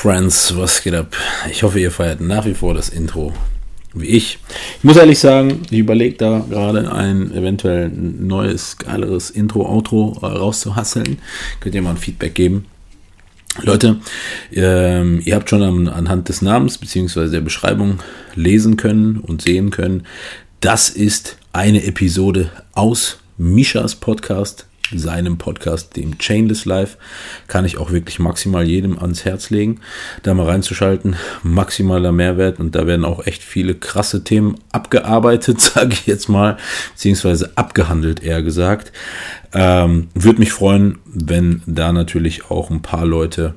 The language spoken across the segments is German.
Friends, was geht ab? Ich hoffe, ihr feiert nach wie vor das Intro wie ich. Ich muss ehrlich sagen, ich überlege da gerade ein eventuell neues, geileres Intro, Outro äh, rauszuhasseln. Könnt ihr mal ein Feedback geben. Leute, ähm, ihr habt schon an, anhand des Namens bzw. der Beschreibung lesen können und sehen können, das ist eine Episode aus Mishas Podcast seinem Podcast, dem Chainless Life, kann ich auch wirklich maximal jedem ans Herz legen, da mal reinzuschalten. Maximaler Mehrwert und da werden auch echt viele krasse Themen abgearbeitet, sage ich jetzt mal, beziehungsweise abgehandelt, eher gesagt. Ähm, Würde mich freuen, wenn da natürlich auch ein paar Leute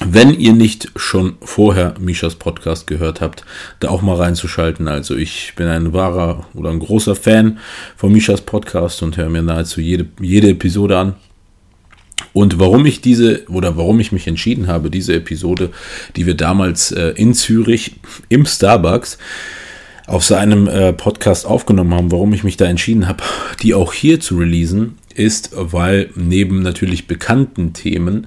wenn ihr nicht schon vorher Mishas Podcast gehört habt, da auch mal reinzuschalten. Also ich bin ein wahrer oder ein großer Fan von Mishas Podcast und höre mir nahezu jede, jede Episode an. Und warum ich diese oder warum ich mich entschieden habe, diese Episode, die wir damals äh, in Zürich im Starbucks auf seinem äh, Podcast aufgenommen haben, warum ich mich da entschieden habe, die auch hier zu releasen, ist, weil neben natürlich bekannten Themen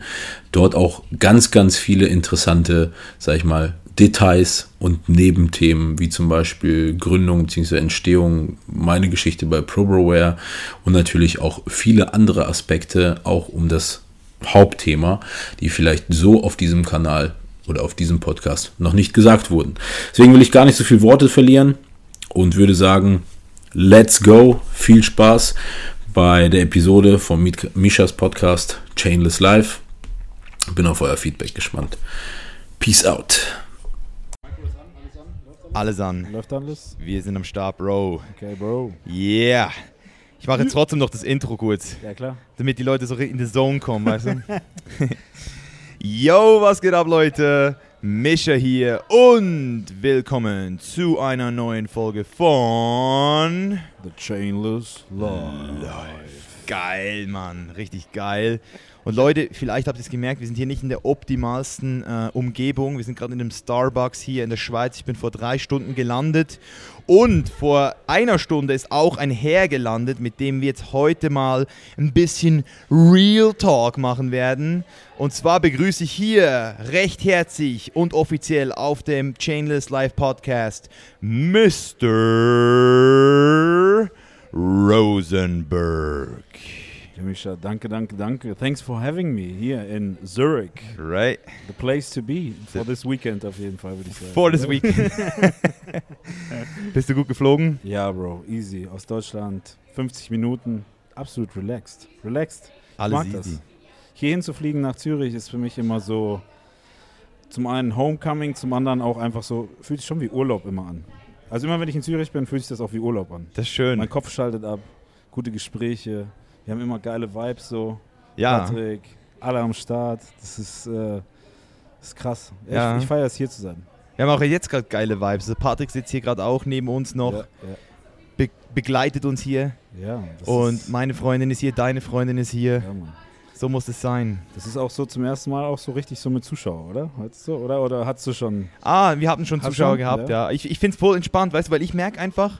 dort auch ganz, ganz viele interessante, sag ich mal, Details und Nebenthemen, wie zum Beispiel Gründung bzw. Entstehung, meine Geschichte bei Probroware und natürlich auch viele andere Aspekte, auch um das Hauptthema, die vielleicht so auf diesem Kanal oder auf diesem Podcast noch nicht gesagt wurden. Deswegen will ich gar nicht so viel Worte verlieren und würde sagen, let's go, viel Spaß bei der Episode von Mishas Podcast Chainless Life. Bin auf euer Feedback gespannt. Peace out. Alles an. Läuft alles? Wir sind am Start, Bro. Okay, Bro. Yeah. Ich mache jetzt trotzdem noch das Intro kurz. Ja, klar. Damit die Leute so in die Zone kommen, weißt du? Yo, was geht ab, Leute? Mischa hier und willkommen zu einer neuen Folge von The Chainless Life. Geil, Mann, richtig geil. Und Leute, vielleicht habt ihr es gemerkt, wir sind hier nicht in der optimalsten äh, Umgebung. Wir sind gerade in einem Starbucks hier in der Schweiz. Ich bin vor drei Stunden gelandet. Und vor einer Stunde ist auch ein Herr gelandet, mit dem wir jetzt heute mal ein bisschen Real Talk machen werden. Und zwar begrüße ich hier recht herzlich und offiziell auf dem Chainless Live Podcast Mr. Rosenberg. Misha, danke, danke, danke. Thanks for having me here in Zurich. Right. The place to be for this weekend auf jeden Fall, würde ich sagen. For this weekend. Bist du gut geflogen? Ja, Bro, easy. Aus Deutschland, 50 Minuten, absolut relaxed. Relaxed. Ich Alles mag easy. das. Hierhin zu fliegen nach Zürich ist für mich immer so, zum einen Homecoming, zum anderen auch einfach so, fühlt sich schon wie Urlaub immer an. Also immer wenn ich in Zürich bin, fühlt sich das auch wie Urlaub an. Das ist schön. Mein Kopf schaltet ab, gute Gespräche, wir haben immer geile Vibes so. Ja. Patrick, alle am Start. Das ist, äh, das ist krass. Ich, Ja. ich feiere es hier zu sein. Wir haben auch jetzt gerade geile Vibes. Patrick sitzt hier gerade auch neben uns noch, Ja, be begleitet uns hier. ja. ja Und meine Freundin ist hier, deine Freundin ist hier. ja, Mann. So muss es sein. Das ist auch so zum ersten Mal auch so richtig so mit Zuschauer, oder? Hattest du, oder? Oder hast du schon? Ah, wir hatten schon Zuschauer schon? gehabt, Ja. ja. Ich, ich finde es voll entspannt, weißt du, weil ich merke einfach,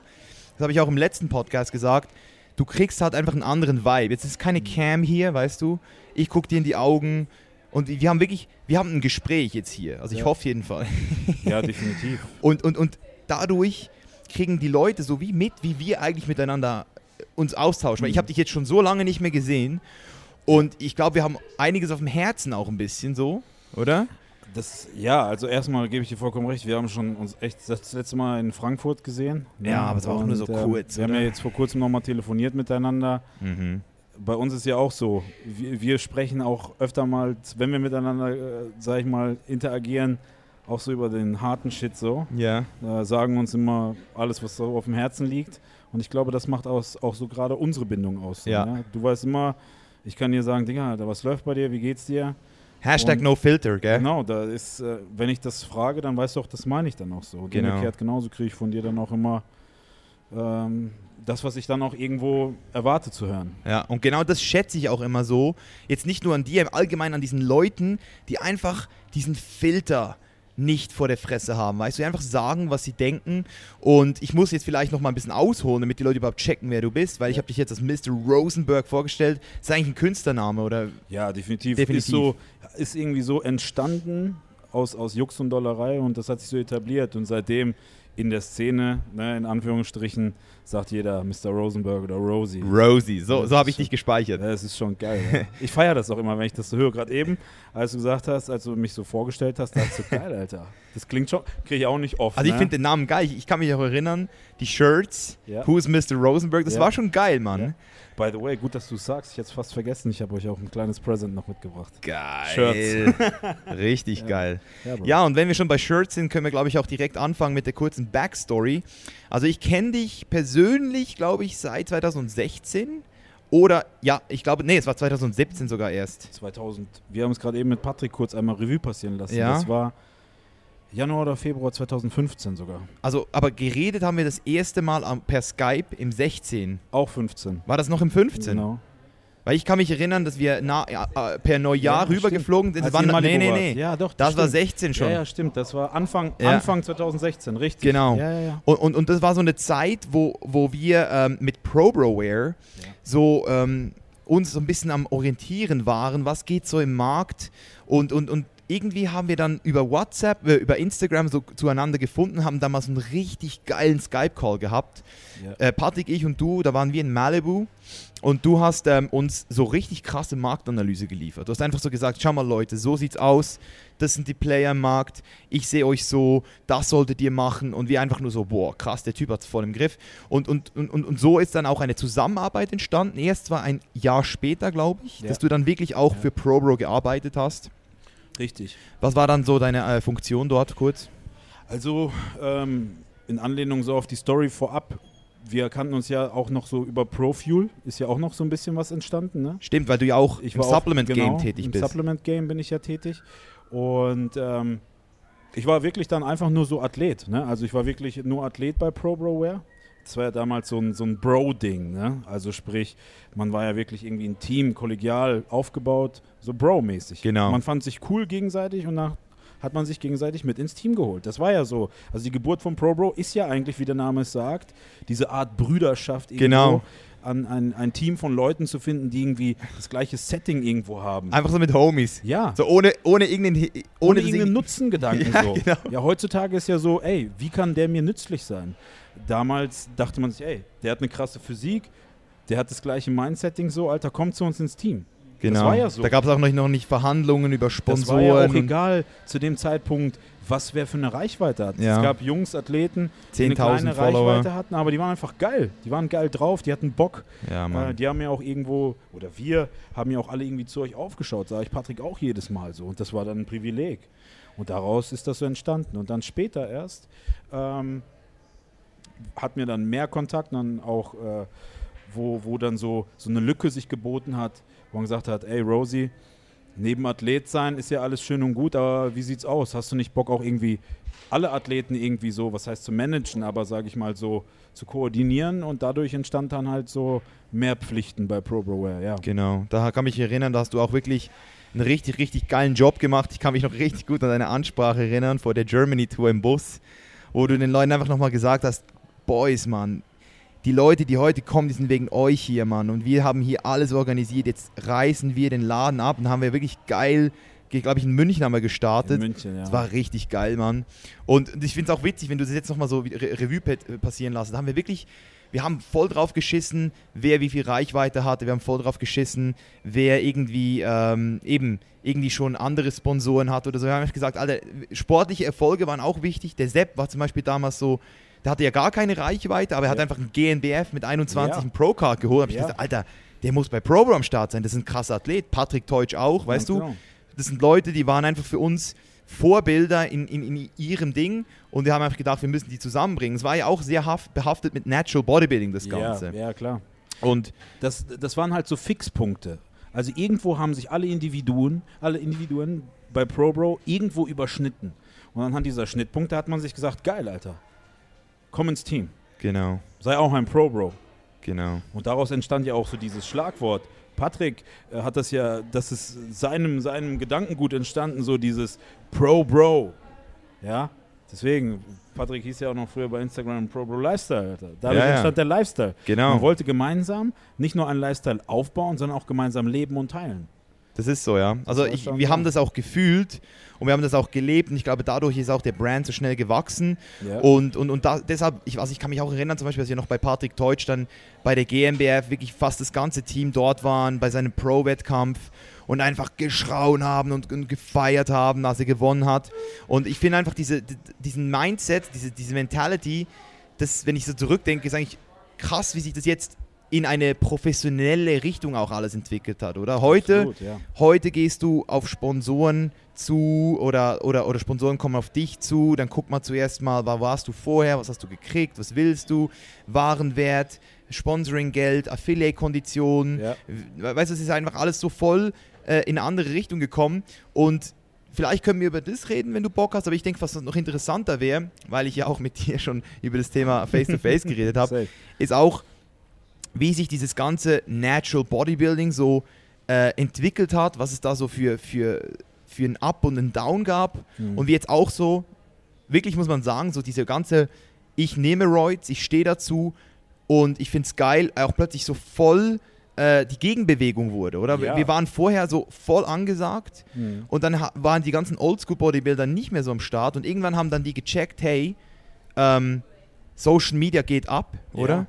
das habe ich auch im letzten Podcast gesagt, du kriegst halt einfach einen anderen Vibe. Jetzt ist keine Cam hier, weißt du. Ich gucke dir in die Augen und wir haben wirklich, wir haben ein Gespräch jetzt hier. Also ich Ja. hoffe jeden Fall. Ja, definitiv. Und, und, und dadurch kriegen die Leute so wie mit, wie wir eigentlich miteinander äh, uns austauschen. Weil ich habe dich jetzt schon so lange nicht mehr gesehen und ich glaube, wir haben einiges auf dem Herzen auch ein bisschen so, oder? Das, ja, also erstmal gebe ich dir vollkommen recht. Wir haben schon uns echt das letzte Mal in Frankfurt gesehen. ne? Ja, aber es war auch nur so ähm, kurz, Wir haben ja jetzt vor kurzem nochmal telefoniert miteinander. Mhm. bei uns ist ja auch so, wir, wir sprechen auch öfter mal, wenn wir miteinander, äh, sag ich mal, interagieren, auch so über den harten Shit so. Ja. Äh, sagen uns immer alles, was so auf dem Herzen liegt. Und ich glaube, das macht aus, auch so gerade unsere Bindung aus. So, Ja. ne? Du weißt immer, ich kann dir sagen, Digga, was läuft bei dir, wie geht's dir? Hashtag Und- no filter, gell? Genau, da ist, äh, wenn ich das frage, dann weißt du auch, das meine ich dann auch so. Genau. Umgekehrt genauso kriege ich von dir dann auch immer ähm, das, was ich dann auch irgendwo erwarte zu hören. Ja, und genau das schätze ich auch immer so. Jetzt nicht nur an dir, im Allgemeinen an diesen Leuten, die einfach diesen Filter nicht vor der Fresse haben, weißt du, die einfach sagen, was sie denken. Und ich muss jetzt vielleicht noch mal ein bisschen ausholen, damit die Leute überhaupt checken, wer du bist, weil ich habe dich jetzt als Mr. Rosenberg vorgestellt. Das ist eigentlich ein Künstlername, oder? Ja, definitiv. Definitiv. Ist, so, ist irgendwie so entstanden aus, aus Jux und Dollerei und das hat sich so etabliert. Und seitdem in der Szene, ne, in Anführungsstrichen, sagt jeder Mr. Rosenberg oder Rosie. Rosie, so, Das so habe ich dich gespeichert. Ja, es ist schon geil. Ja. Ich feiere das auch immer, wenn ich das so höre. Gerade eben, als du gesagt hast, als du mich so vorgestellt hast, dachte ich so, geil, Alter. Das klingt schon, kriege ich auch nicht oft. Also ich ne? finde den Namen geil. Ich, ich kann mich auch erinnern, die Shirts, Ja. Who's Mr. Rosenberg, das Ja. war schon geil, Mann. Ja. By the way, gut, dass du es sagst. Ich hätte es fast vergessen. Ich habe euch auch ein kleines Present noch mitgebracht. Geil. Richtig geil. Ja, und wenn wir schon bei Shirts sind, können wir, glaube ich, auch direkt anfangen mit der kurzen Backstory. Also ich kenne dich persönlich, glaube ich, seit 2016. Oder, ja, ich glaube, nee, es war 2017 sogar erst. 2000. Wir haben es gerade eben mit Patrick kurz einmal Revue passieren lassen. Ja. Das war Januar oder Februar 2015 sogar. Also, aber geredet haben wir das erste Mal per Skype im 16. Auch 15. War das noch im 15? Genau. Weil ich kann mich erinnern, dass wir na, äh, per Neujahr Ja, rübergeflogen sind. Das ihr in war, nee, nee, nee. Ja, doch. Das war stimmt. 16 schon. Ja, ja, stimmt. Das war Anfang, Ja. Anfang 2016, richtig. Genau. Ja. Und, und, und das war so eine Zeit, wo, wo wir ähm, mit ProBroWare so ähm, uns so ein bisschen am Orientieren waren, was geht so im Markt und, und, und irgendwie haben wir dann über WhatsApp, äh, über Instagram so zueinander gefunden, haben damals einen richtig geilen Skype-Call gehabt. Ja. Äh, Patrick, ich und du, da waren wir in Malibu und du hast ähm, uns so richtig krasse Marktanalyse geliefert. Du hast einfach so gesagt, schau mal Leute, so sieht's aus, das sind die Player im Markt, ich sehe euch so, das solltet ihr machen und wir einfach nur so, boah, krass, der Typ hat's voll im Griff. Und, und, und, und und so ist dann auch eine Zusammenarbeit entstanden. Erst zwar ein Jahr später, glaube ich, Ja. dass du dann wirklich auch Ja. für ProBro gearbeitet hast. Richtig. Was war dann so deine äh, Funktion dort kurz? Also, ähm, in Anlehnung so auf die Story vorab, wir kannten uns ja auch noch so über Profuel, ist ja auch noch so ein bisschen was entstanden, ne? Stimmt, weil du ja auch Ich im auch- Supplement-Game genau, tätig im bist. Supplement-Game bin ich ja tätig. Und ähm, ich war wirklich dann einfach nur so Athlet. Ne? Also ich war wirklich nur Athlet bei ProBroWare. Das war ja damals so ein, so ein Bro-Ding. Ne? Also sprich, man war ja wirklich irgendwie ein Team, kollegial aufgebaut, so Bro-mäßig. Genau. Man fand sich cool gegenseitig und nach hat man sich gegenseitig mit ins Team geholt. Das war ja so. Also die Geburt von ProBro ist ja eigentlich, wie der Name es sagt, diese Art Brüderschaft irgendwo. Genau. An ein, ein Team von Leuten zu finden, die irgendwie das gleiche Setting irgendwo haben. Einfach so mit Homies. Ja. So ohne, ohne irgendeinen, ohne, ohne irgendeinen Nutzengedanken Ja, so. genau. Ja, heutzutage ist ja so, ey, wie kann der mir nützlich sein? Damals dachte man sich, ey, der hat eine krasse Physik, der hat das gleiche Mindsetting so, Alter, komm zu uns ins Team. Genau. war ja so. Da gab es auch noch, nicht Verhandlungen über Das Sponsoren. war ja auch egal zu dem Zeitpunkt, was wer für eine Reichweite hat. Ja. Es gab Jungs, Athleten, die eine 10.000 kleine Follower. Reichweite hatten, aber die waren einfach geil. Die waren geil drauf, die hatten Bock. Ja, Äh, die haben ja auch irgendwo, oder wir haben ja auch alle irgendwie zu euch aufgeschaut, sage ich Patrick auch jedes Mal so. Und das war dann ein Privileg. Und daraus ist das so entstanden. Und dann später erst ähm, hat mir dann mehr Kontakt, dann auch, äh, wo, wo dann so, so eine Lücke sich geboten hat, wo man gesagt hat, ey Rosie, neben Athlet sein ist ja alles schön und gut, aber wie sieht's aus? Hast du nicht Bock auch irgendwie alle Athleten irgendwie so, was heißt zu managen, aber sage ich mal so zu koordinieren und dadurch entstand dann halt so mehr Pflichten bei ProBroWare, ja. Genau. Da kann mich erinnern, da hast du auch wirklich einen richtig, richtig geilen Job gemacht. Ich kann mich noch richtig gut an deine Ansprache erinnern vor der Germany Tour im Bus, wo du den Leuten einfach nochmal gesagt hast, Boys, Mann, die Leute, die heute kommen, die sind wegen euch hier, Mann. Und wir haben hier alles organisiert. Jetzt reißen wir den Laden ab und haben wir wirklich geil, glaube ich, in München haben wir gestartet. In München, ja. Das war richtig geil, Mann. Und ich finde es auch witzig, wenn du das jetzt nochmal so Re Revue pa- passieren lässt. Da haben wir wirklich, wir haben voll drauf geschissen, wer wie viel Reichweite hatte. Wir haben voll drauf geschissen, wer irgendwie ähm, eben irgendwie schon andere Sponsoren hat oder so. Wir haben gesagt, Alter, sportliche Erfolge waren auch wichtig. Der Sepp war zum Beispiel damals so, der hatte ja gar keine Reichweite, aber er hat Ja. einfach einen GNBF mit 21 Ja. Pro-Card geholt. Da hab ich gesagt, Alter, der muss bei Pro am Start sein. Das ist ein krasser Athlet. Patrick Teutsch auch, weißt du? genau. Das sind Leute, die waren einfach für uns Vorbilder in, in, in ihrem Ding und wir haben einfach gedacht, wir müssen die zusammenbringen. Es war ja auch sehr haft, behaftet mit Natural Bodybuilding, das Ganze. Ja, ja, klar. Und Das, das waren halt so Fixpunkte. Also irgendwo haben sich alle Individuen, alle Individuen bei ProBro irgendwo überschnitten. Und anhand dieser Schnittpunkte hat man sich gesagt, geil, Alter, komm ins Team. Genau, Sei auch ein ProBro. genau. Und daraus entstand ja auch so dieses Schlagwort. Patrick äh, hat das ja, das ist seinem, seinem Gedankengut entstanden, so dieses Pro-Bro. Ja, deswegen, Patrick hieß ja auch noch früher bei Instagram Pro-Bro Lifestyle. Alter. Dadurch ja. entstand der Lifestyle. Genau. Man wollte gemeinsam nicht nur einen Lifestyle aufbauen, sondern auch gemeinsam leben und teilen. Das ist so, ja. Also ich, wir haben das auch gefühlt und wir haben das auch gelebt und ich glaube, dadurch ist auch der Brand so schnell gewachsen. Ja. Und, und, und da, deshalb, ich, also ich kann mich auch erinnern, zum Beispiel, dass wir noch bei Patrick Teutsch dann bei der GmbF wirklich fast das ganze Team dort waren, bei seinem Pro-Wettkampf und einfach geschrauen haben und, und gefeiert haben, als er gewonnen hat. Und ich finde einfach diese, diesen Mindset, diese, diese Mentality, das, wenn ich so zurückdenke, ist eigentlich krass, wie sich das jetzt in eine professionelle Richtung auch alles entwickelt hat, oder? Heute, Absolut, ja. heute gehst du auf Sponsoren zu oder, oder, oder Sponsoren kommen auf dich zu, dann guck mal zuerst mal, wo warst du vorher, was hast du gekriegt, was willst du, Warenwert, Sponsoring-Geld, Affiliate-Konditionen, Ja. We- weißt du, es ist einfach alles so voll äh, in eine andere Richtung gekommen und vielleicht können wir über das reden, wenn du Bock hast, aber ich denke, was noch interessanter wäre, weil ich ja auch mit dir schon über das Thema Face-to-Face geredet habe, ist auch, wie sich dieses ganze Natural Bodybuilding so äh, entwickelt hat, was es da so für, für, für ein Up und ein Down gab Mhm. und wie jetzt auch so, wirklich muss man sagen, so diese ganze, ich nehme Roids, ich stehe dazu und ich finde es geil, auch plötzlich so voll äh, die Gegenbewegung wurde, oder? Ja. Wir waren vorher so voll angesagt Mhm. und dann waren die ganzen Oldschool-Bodybuilder nicht mehr so am Start und irgendwann haben dann die gecheckt, hey, ähm, Social Media geht ab, oder? Ja.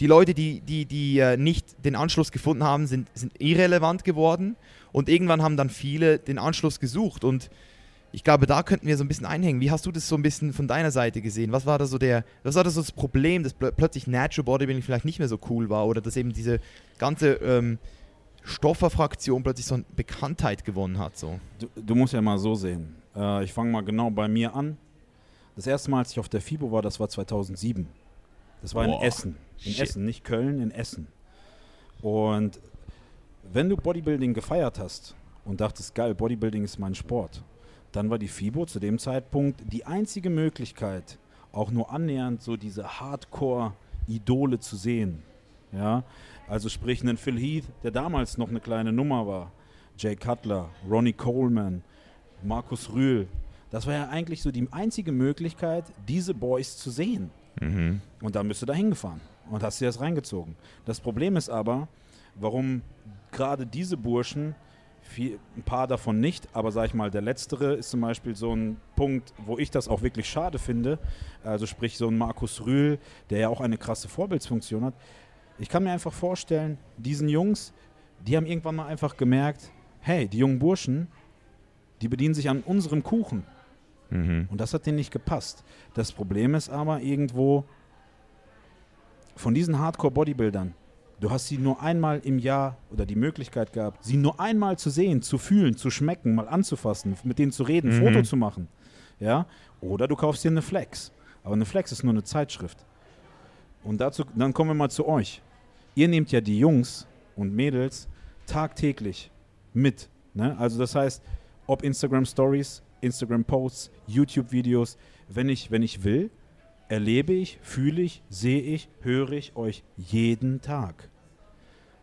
Die Leute, die, die, die äh, nicht den Anschluss gefunden haben, sind, sind irrelevant geworden. Und irgendwann haben dann viele den Anschluss gesucht. Und ich glaube, da könnten wir so ein bisschen einhängen. Wie hast du das so ein bisschen von deiner Seite gesehen? Was war da so der, was war das so das Problem, dass plö plötzlich Natural Bodybuilding vielleicht nicht mehr so cool war oder dass eben diese ganze ähm, Stofferfraktion plötzlich so eine Bekanntheit gewonnen hat? So. Du, du musst ja mal so sehen. Äh, ich fange mal genau bei mir an. Das erste Mal, als ich auf der FIBO war, das war 2007. Das war in Boah, Essen. In shit. Essen, nicht Köln, in Essen. Und wenn du Bodybuilding gefeiert hast und dachtest, geil, Bodybuilding ist mein Sport, dann war die FIBO zu dem Zeitpunkt die einzige Möglichkeit, auch nur annähernd so diese Hardcore-Idole zu sehen. Ja, also sprich einen Phil Heath, der damals noch eine kleine Nummer war, Jay Cutler, Ronnie Coleman, Markus Rühl. Das war ja eigentlich so die einzige Möglichkeit, diese Boys zu sehen. Und dann bist du da hingefahren und hast dir das reingezogen. Das Problem ist aber, warum gerade diese Burschen, viel, ein paar davon nicht, aber sag ich mal, der letztere ist zum Beispiel so ein Punkt, wo ich das auch wirklich schade finde. Also sprich so ein Markus Rühl, der ja auch eine krasse Vorbildsfunktion hat. Ich kann mir einfach vorstellen, diesen Jungs, die haben irgendwann mal einfach gemerkt, hey, die jungen Burschen, die bedienen sich an unserem Kuchen. Und das hat denen nicht gepasst. Das Problem ist aber irgendwo, von diesen Hardcore-Bodybuildern, du hast sie nur einmal im Jahr oder die Möglichkeit gehabt, sie nur einmal zu sehen, zu fühlen, zu schmecken, mal anzufassen, mit denen zu reden, Mhm. Foto zu machen. Ja? Oder du kaufst dir eine Flex. Aber eine Flex ist nur eine Zeitschrift. Und dazu, dann kommen wir mal zu euch. Ihr nehmt ja die Jungs und Mädels tagtäglich mit. Ne? Also das heißt, ob Instagram Stories, Instagram Posts, YouTube Videos, wenn ich, wenn ich will, erlebe ich, fühle ich, sehe ich, höre ich euch jeden Tag.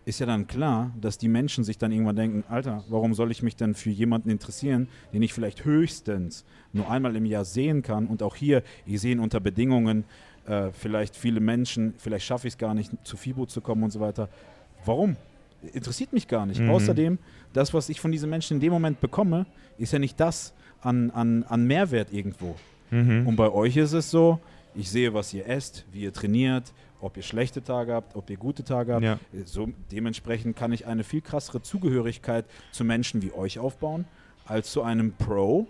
Ist ja dann klar, dass die Menschen sich dann irgendwann denken, Alter, warum soll ich mich denn für jemanden interessieren, den ich vielleicht höchstens nur einmal im Jahr sehen kann und auch hier, ich sehe ihn unter Bedingungen, äh, vielleicht viele Menschen, vielleicht schaffe ich es gar nicht, zu FIBO zu kommen und so weiter. Warum? Interessiert mich gar nicht. Mhm. Außerdem, das, was ich von diesen Menschen in dem Moment bekomme, ist ja nicht das an, an, an Mehrwert irgendwo. Und bei euch ist es so, ich sehe, was ihr esst, wie ihr trainiert, ob ihr schlechte Tage habt, ob ihr gute Tage habt. Ja. So, dementsprechend kann ich eine viel krassere Zugehörigkeit zu Menschen wie euch aufbauen, als zu einem Pro,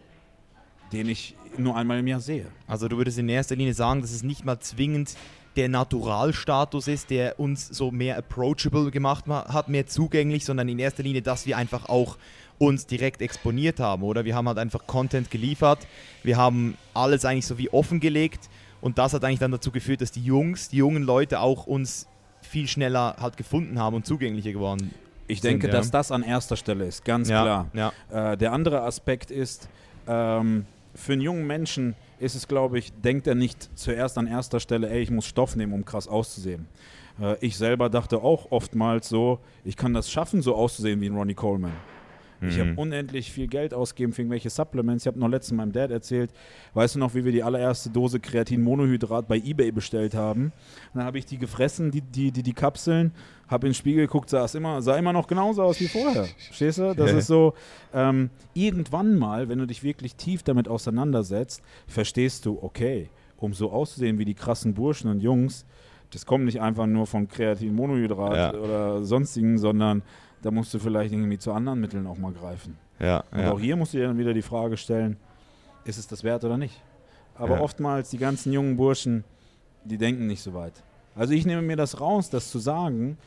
den ich nur einmal im Jahr sehe. Also du würdest in erster Linie sagen, dass es nicht mal zwingend der Naturalstatus ist, der uns so mehr approachable gemacht ma- hat, mehr zugänglich, sondern in erster Linie, dass wir einfach auch uns direkt exponiert haben, oder? Wir haben halt einfach Content geliefert, wir haben alles eigentlich so wie offengelegt und das hat eigentlich dann dazu geführt, dass die Jungs, die jungen Leute auch uns viel schneller halt gefunden haben und zugänglicher geworden. Ich sind, denke, ja. dass das an erster Stelle ist, ganz Ja, klar. ja. Äh, der andere Aspekt ist, ähm, für einen jungen Menschen ist es, glaube ich, denkt er nicht zuerst an erster Stelle, ey, ich muss Stoff nehmen, um krass auszusehen. Äh, ich selber dachte auch oftmals so, ich kann das schaffen, so auszusehen wie ein Ronnie Coleman. Ich habe unendlich viel Geld ausgegeben für irgendwelche Supplements. Ich habe noch letztens meinem Dad erzählt, weißt du noch, wie wir die allererste Dose Kreatin-Monohydrat bei Ebay bestellt haben? Und dann habe ich die gefressen, die, die, die, die Kapseln, habe in den Spiegel geguckt, sah, es immer, sah immer noch genauso aus wie vorher. Verstehst du? Das ist so, ähm, irgendwann mal, wenn du dich wirklich tief damit auseinandersetzt, verstehst du, okay, um so auszusehen wie die krassen Burschen und Jungs, das kommt nicht einfach nur von Kreatin-Monohydrat Ja. oder sonstigen, sondern da musst du vielleicht irgendwie zu anderen Mitteln auch mal greifen. Ja, Und ja. auch hier musst du dir dann wieder die Frage stellen, ist es das wert oder nicht? Aber Ja. oftmals die ganzen jungen Burschen, die denken nicht so weit. Also ich nehme mir das raus, das zu sagen,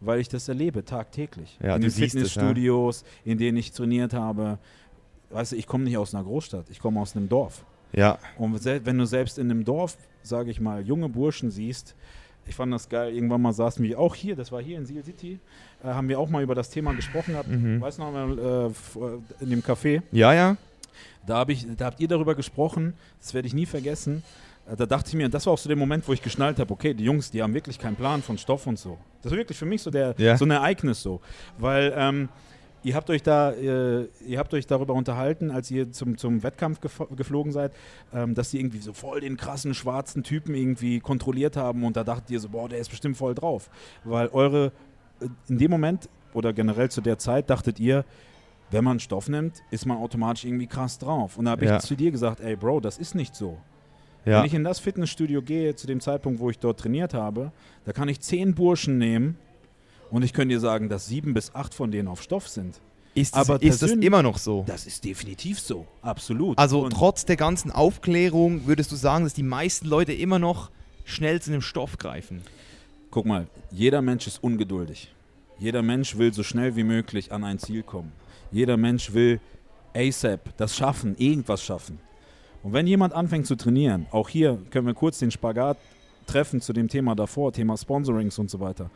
weil ich das erlebe tagtäglich. Ja, in den siehst es, ja. Fitnessstudios, in denen ich trainiert habe. Weißt du, ich komme nicht aus einer Großstadt, ich komme aus einem Dorf. ja. Und wenn du selbst in einem Dorf, sage ich mal, junge Burschen siehst, ich fand das geil, irgendwann mal saßen wir auch hier, das war hier in Seal City, äh, haben wir auch mal über das Thema gesprochen gehabt, Mhm. weißt du noch, mal, äh, äh, in dem Café, Ja, ja. da, hab ich, da habt ihr darüber gesprochen, das werde ich nie vergessen, Äh, da dachte ich mir, das war auch so der Moment, wo ich geschnallt habe, okay, die Jungs, die haben wirklich keinen Plan von Stoff und so. Das war wirklich für mich so, der, Ja. so ein Ereignis so, weil ähm, ihr habt euch da, äh, ihr habt euch darüber unterhalten, als ihr zum, zum Wettkampf gef- geflogen seid, ähm, dass die irgendwie so voll den krassen schwarzen Typen irgendwie kontrolliert haben und da dachtet ihr so, boah, der ist bestimmt voll drauf, weil eure, äh, in dem Moment oder generell zu der Zeit dachtet ihr, wenn man Stoff nimmt, ist man automatisch irgendwie krass drauf. Und da habe Ja. ich zu dir gesagt, ey Bro, das ist nicht so. Ja. Wenn ich in das Fitnessstudio gehe, zu dem Zeitpunkt, wo ich dort trainiert habe, da kann ich zehn Burschen nehmen und ich könnte dir sagen, dass sieben bis acht von denen auf Stoff sind. Ist, das, aber ist das immer noch so? Das ist definitiv so. Absolut. Also und trotz der ganzen Aufklärung würdest du sagen, dass die meisten Leute immer noch schnell zu einem Stoff greifen? guck mal, jeder Mensch ist ungeduldig. Jeder Mensch will so schnell wie möglich an ein Ziel kommen. Jeder Mensch will ASAP, das schaffen, irgendwas schaffen. Und wenn jemand anfängt zu trainieren, auch hier können wir kurz den Spagat treffen zu dem Thema davor, Thema Sponsorings und so weiter.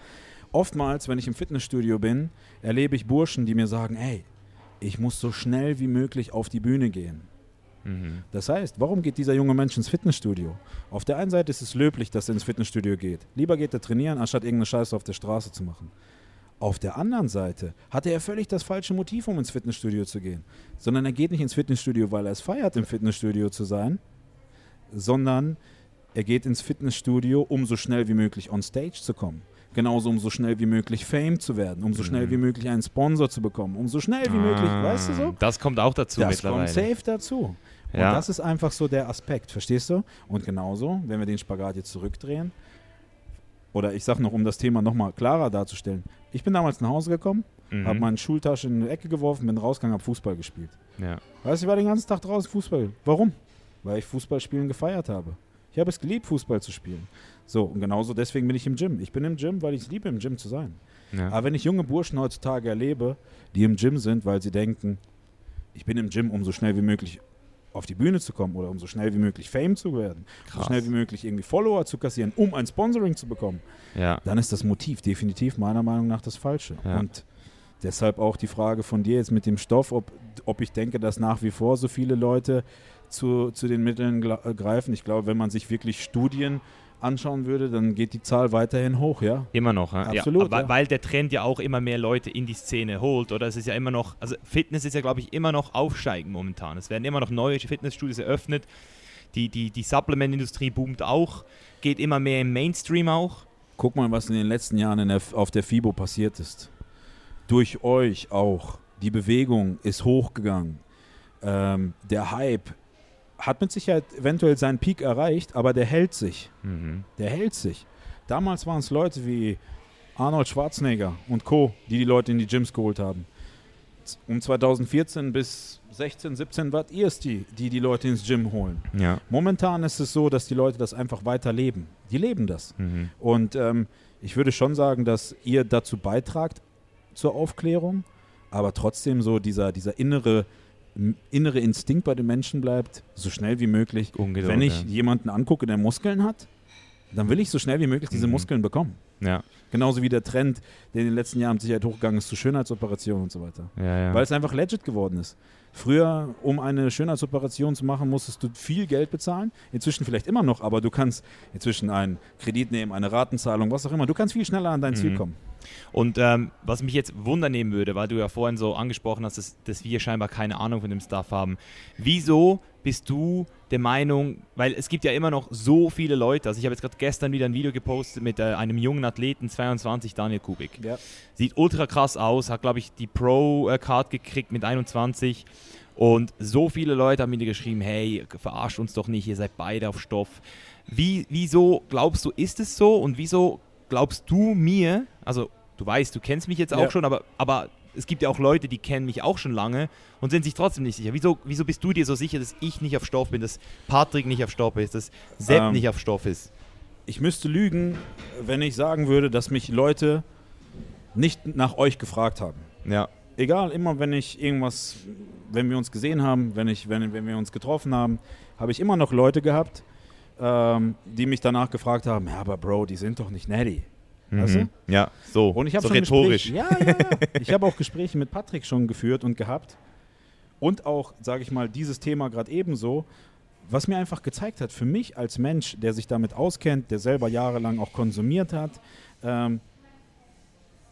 Oftmals, wenn ich im Fitnessstudio bin, erlebe ich Burschen, die mir sagen, ey, ich muss so schnell wie möglich auf die Bühne gehen. Das heißt, warum geht dieser junge Mensch ins Fitnessstudio? Auf der einen Seite ist es löblich, dass er ins Fitnessstudio geht. Lieber geht er trainieren, anstatt irgendeine Scheiße auf der Straße zu machen. Auf der anderen Seite hatte er völlig das falsche Motiv, um ins Fitnessstudio zu gehen. Sondern er geht nicht ins Fitnessstudio, weil er es feiert, im Fitnessstudio zu sein, sondern er geht ins Fitnessstudio, um so schnell wie möglich on stage zu kommen. Genauso um so schnell wie möglich Fame zu werden, um so schnell wie möglich einen Sponsor zu bekommen, um so schnell wie möglich, weißt du so? Das kommt auch dazu das mittlerweile. kommt safe dazu. Und Ja. das ist einfach so der Aspekt, verstehst du? Und genauso, wenn wir den Spagat jetzt zurückdrehen, oder ich sag noch, um das Thema nochmal klarer darzustellen, ich bin damals nach Hause gekommen, Mhm. habe meine Schultasche in eine Ecke geworfen, bin rausgegangen, habe Fußball gespielt. ja. Weißt du, ich war den ganzen Tag draußen Fußball. Warum? Weil ich Fußballspielen gefeiert habe. Ich habe es geliebt, Fußball zu spielen. So, und genauso deswegen bin ich im Gym. Ich bin im Gym, weil ich es liebe, im Gym zu sein. Ja. Aber wenn ich junge Burschen heutzutage erlebe, die im Gym sind, weil sie denken, ich bin im Gym, um so schnell wie möglich auf die Bühne zu kommen oder um so schnell wie möglich Fame zu werden, so Krass. schnell wie möglich irgendwie Follower zu kassieren, um ein Sponsoring zu bekommen, ja. dann ist das Motiv definitiv meiner Meinung nach das Falsche. Ja. Und deshalb auch die Frage von dir jetzt mit dem Stoff, ob, ob ich denke, dass nach wie vor so viele Leute zu, zu den Mitteln greifen. Ich glaube, wenn man sich wirklich Studien anschauen würde, dann geht die Zahl weiterhin hoch, ja. Immer noch, ja. Absolut, ja, weil, ja. weil der Trend ja auch immer mehr Leute in die Szene holt, oder? Es ist ja immer noch, also Fitness ist ja, glaube ich, immer noch aufsteigend momentan. Es werden immer noch neue Fitnessstudios eröffnet. Die, die, die Supplement-Industrie boomt auch, geht immer mehr im Mainstream auch. Guck mal, was in den letzten Jahren der, auf der FIBO passiert ist. Durch euch auch. Die Bewegung ist hochgegangen. Ähm, der Hype hat mit Sicherheit eventuell seinen Peak erreicht, aber der hält sich. Der hält sich. Damals waren es Leute wie Arnold Schwarzenegger und Co., die die Leute in die Gyms geholt haben. Um 2014 bis 16, 17 wart ihr es die, die die Leute ins Gym holen. Ja. Momentan ist es so, dass die Leute das einfach weiter leben. Die leben das. Und ähm, ich würde schon sagen, dass ihr dazu beitragt zur Aufklärung, aber trotzdem so dieser, dieser innere, innere Instinkt bei den Menschen bleibt, so schnell wie möglich. Ungeduld, Wenn ich ja. jemanden angucke, der Muskeln hat, dann will ich so schnell wie möglich diese Mhm. Muskeln bekommen. Ja. Genauso wie der Trend, der in den letzten Jahren mit Sicherheit hochgegangen ist zu Schönheitsoperationen und so weiter. Ja, ja. Weil es einfach legit geworden ist. Früher, um eine Schönheitsoperation zu machen, musstest du viel Geld bezahlen. Inzwischen vielleicht immer noch, aber du kannst inzwischen einen Kredit nehmen, eine Ratenzahlung, was auch immer. Du kannst viel schneller an dein Ziel Mhm. kommen. Und ähm, was mich jetzt wundernehmen würde, weil du ja vorhin so angesprochen hast, dass, dass wir scheinbar keine Ahnung von dem Stuff haben. Wieso bist du der Meinung, weil es gibt ja immer noch so viele Leute, also ich habe jetzt gerade gestern wieder ein Video gepostet mit äh, einem jungen Athleten, 22, Daniel Kubik. Ja. Sieht ultra krass aus, hat glaube ich die Pro-Card gekriegt mit 21 und so viele Leute haben mir geschrieben, hey, verarscht uns doch nicht, ihr seid beide auf Stoff. Wie, wieso glaubst du, ist es so und wieso glaubst du mir, also du weißt, du kennst mich jetzt auch Ja. schon, aber, aber es gibt ja auch Leute, die kennen mich auch schon lange und sind sich trotzdem nicht sicher. Wieso, wieso bist du dir so sicher, dass ich nicht auf Stoff bin, dass Patrick nicht auf Stoff ist, dass Sepp Ähm, nicht auf Stoff ist? Ich müsste lügen, wenn ich sagen würde, dass mich Leute nicht nach euch gefragt haben. Ja. Egal, immer wenn ich irgendwas, wenn wir uns gesehen haben, wenn, ich, wenn, wenn wir uns getroffen haben, habe ich immer noch Leute gehabt, ähm, die mich danach gefragt haben, ja, aber Bro, die sind doch nicht natty. Weißt du? Mhm. Ja, so, Und ich habe so schon rhetorisch. Gespräche, ja, ja, ja. Ich habe auch Gespräche mit Patrick schon geführt und gehabt. Und auch, sage ich mal, dieses Thema gerade ebenso, was mir einfach gezeigt hat, für mich als Mensch, der sich damit auskennt, der selber jahrelang auch konsumiert hat, ähm,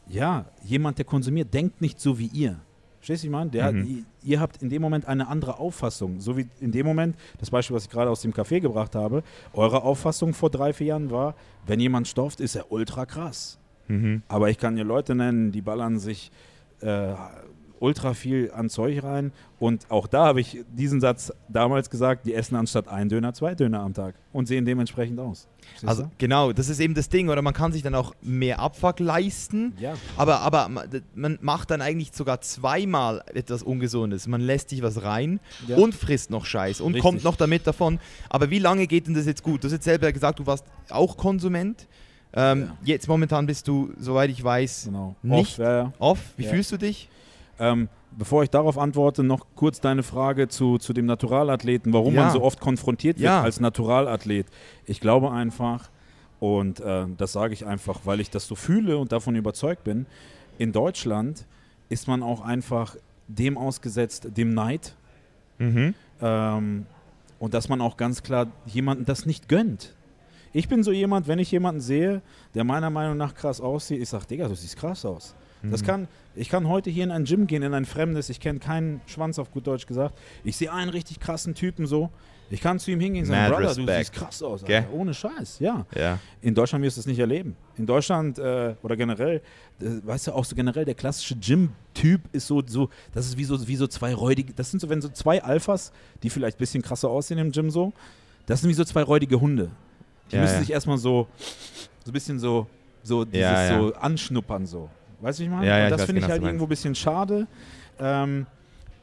ja, jemand, der konsumiert, denkt nicht so wie ihr. Verstehst du, ich meine? Mhm. ihr, habt in dem Moment eine andere Auffassung. So wie in dem Moment, das Beispiel, was ich gerade aus dem Café gebracht habe, eure Auffassung vor drei, vier Jahren war, wenn jemand stofft, ist er ultra krass. Mhm. Aber ich kann hier Leute nennen, die ballern sich äh, ultra viel an Zeug rein. Und auch da habe ich diesen Satz damals gesagt, die essen anstatt ein Döner zwei Döner am Tag und sehen dementsprechend aus. Verstehst Also du? genau, das ist eben das Ding, oder man kann sich dann auch mehr Abfuck leisten, ja. aber, aber man macht dann eigentlich sogar zweimal etwas Ungesundes. Man lässt sich was rein Ja. und frisst noch Scheiß und Richtig. kommt noch damit davon. Aber wie lange geht denn das jetzt gut? Du hast jetzt selber gesagt, du warst auch Konsument. Ähm, Ja. Jetzt momentan bist du, soweit ich weiß, Genau. Nicht? Oft, ja, ja. off. Wie fühlst du dich? Ähm, bevor ich darauf antworte, noch kurz deine Frage zu, zu dem Naturalathleten, warum Ja. man so oft konfrontiert wird Ja. als Naturalathlet. Ich glaube einfach, und äh, das sage ich einfach, weil ich das so fühle und davon überzeugt bin, in Deutschland ist man auch einfach dem ausgesetzt, dem Neid. Mhm. Ähm, und dass man auch ganz klar jemanden das nicht gönnt. Ich bin so jemand, wenn ich jemanden sehe, der meiner Meinung nach krass aussieht, ich sage, Digga, du siehst krass aus. Das kann, ich kann heute hier in ein Gym gehen, in ein fremdes, ich kenne keinen Schwanz auf gut Deutsch gesagt. Ich sehe einen richtig krassen Typen so. Ich kann zu ihm hingehen und sagen, Mad Brother, du respect. siehst krass aus? Alter. ohne Scheiß, ja. Ja. In Deutschland wirst du es nicht erleben. In Deutschland äh, oder generell, äh, weißt du, auch so generell der klassische Gym-Typ ist so, so, das ist wie so, wie so zwei räudige, das sind so, wenn so zwei Alphas, die vielleicht ein bisschen krasser aussehen im Gym so, das sind wie so zwei räudige Hunde. Die Ja, müssen ja. sich erstmal so, so ein bisschen so, so dieses ja. so anschnuppern so. Weißt du, ich meine? Ja, ja, Und ich das finde ich genau, was halt irgendwo ein bisschen schade. Ähm,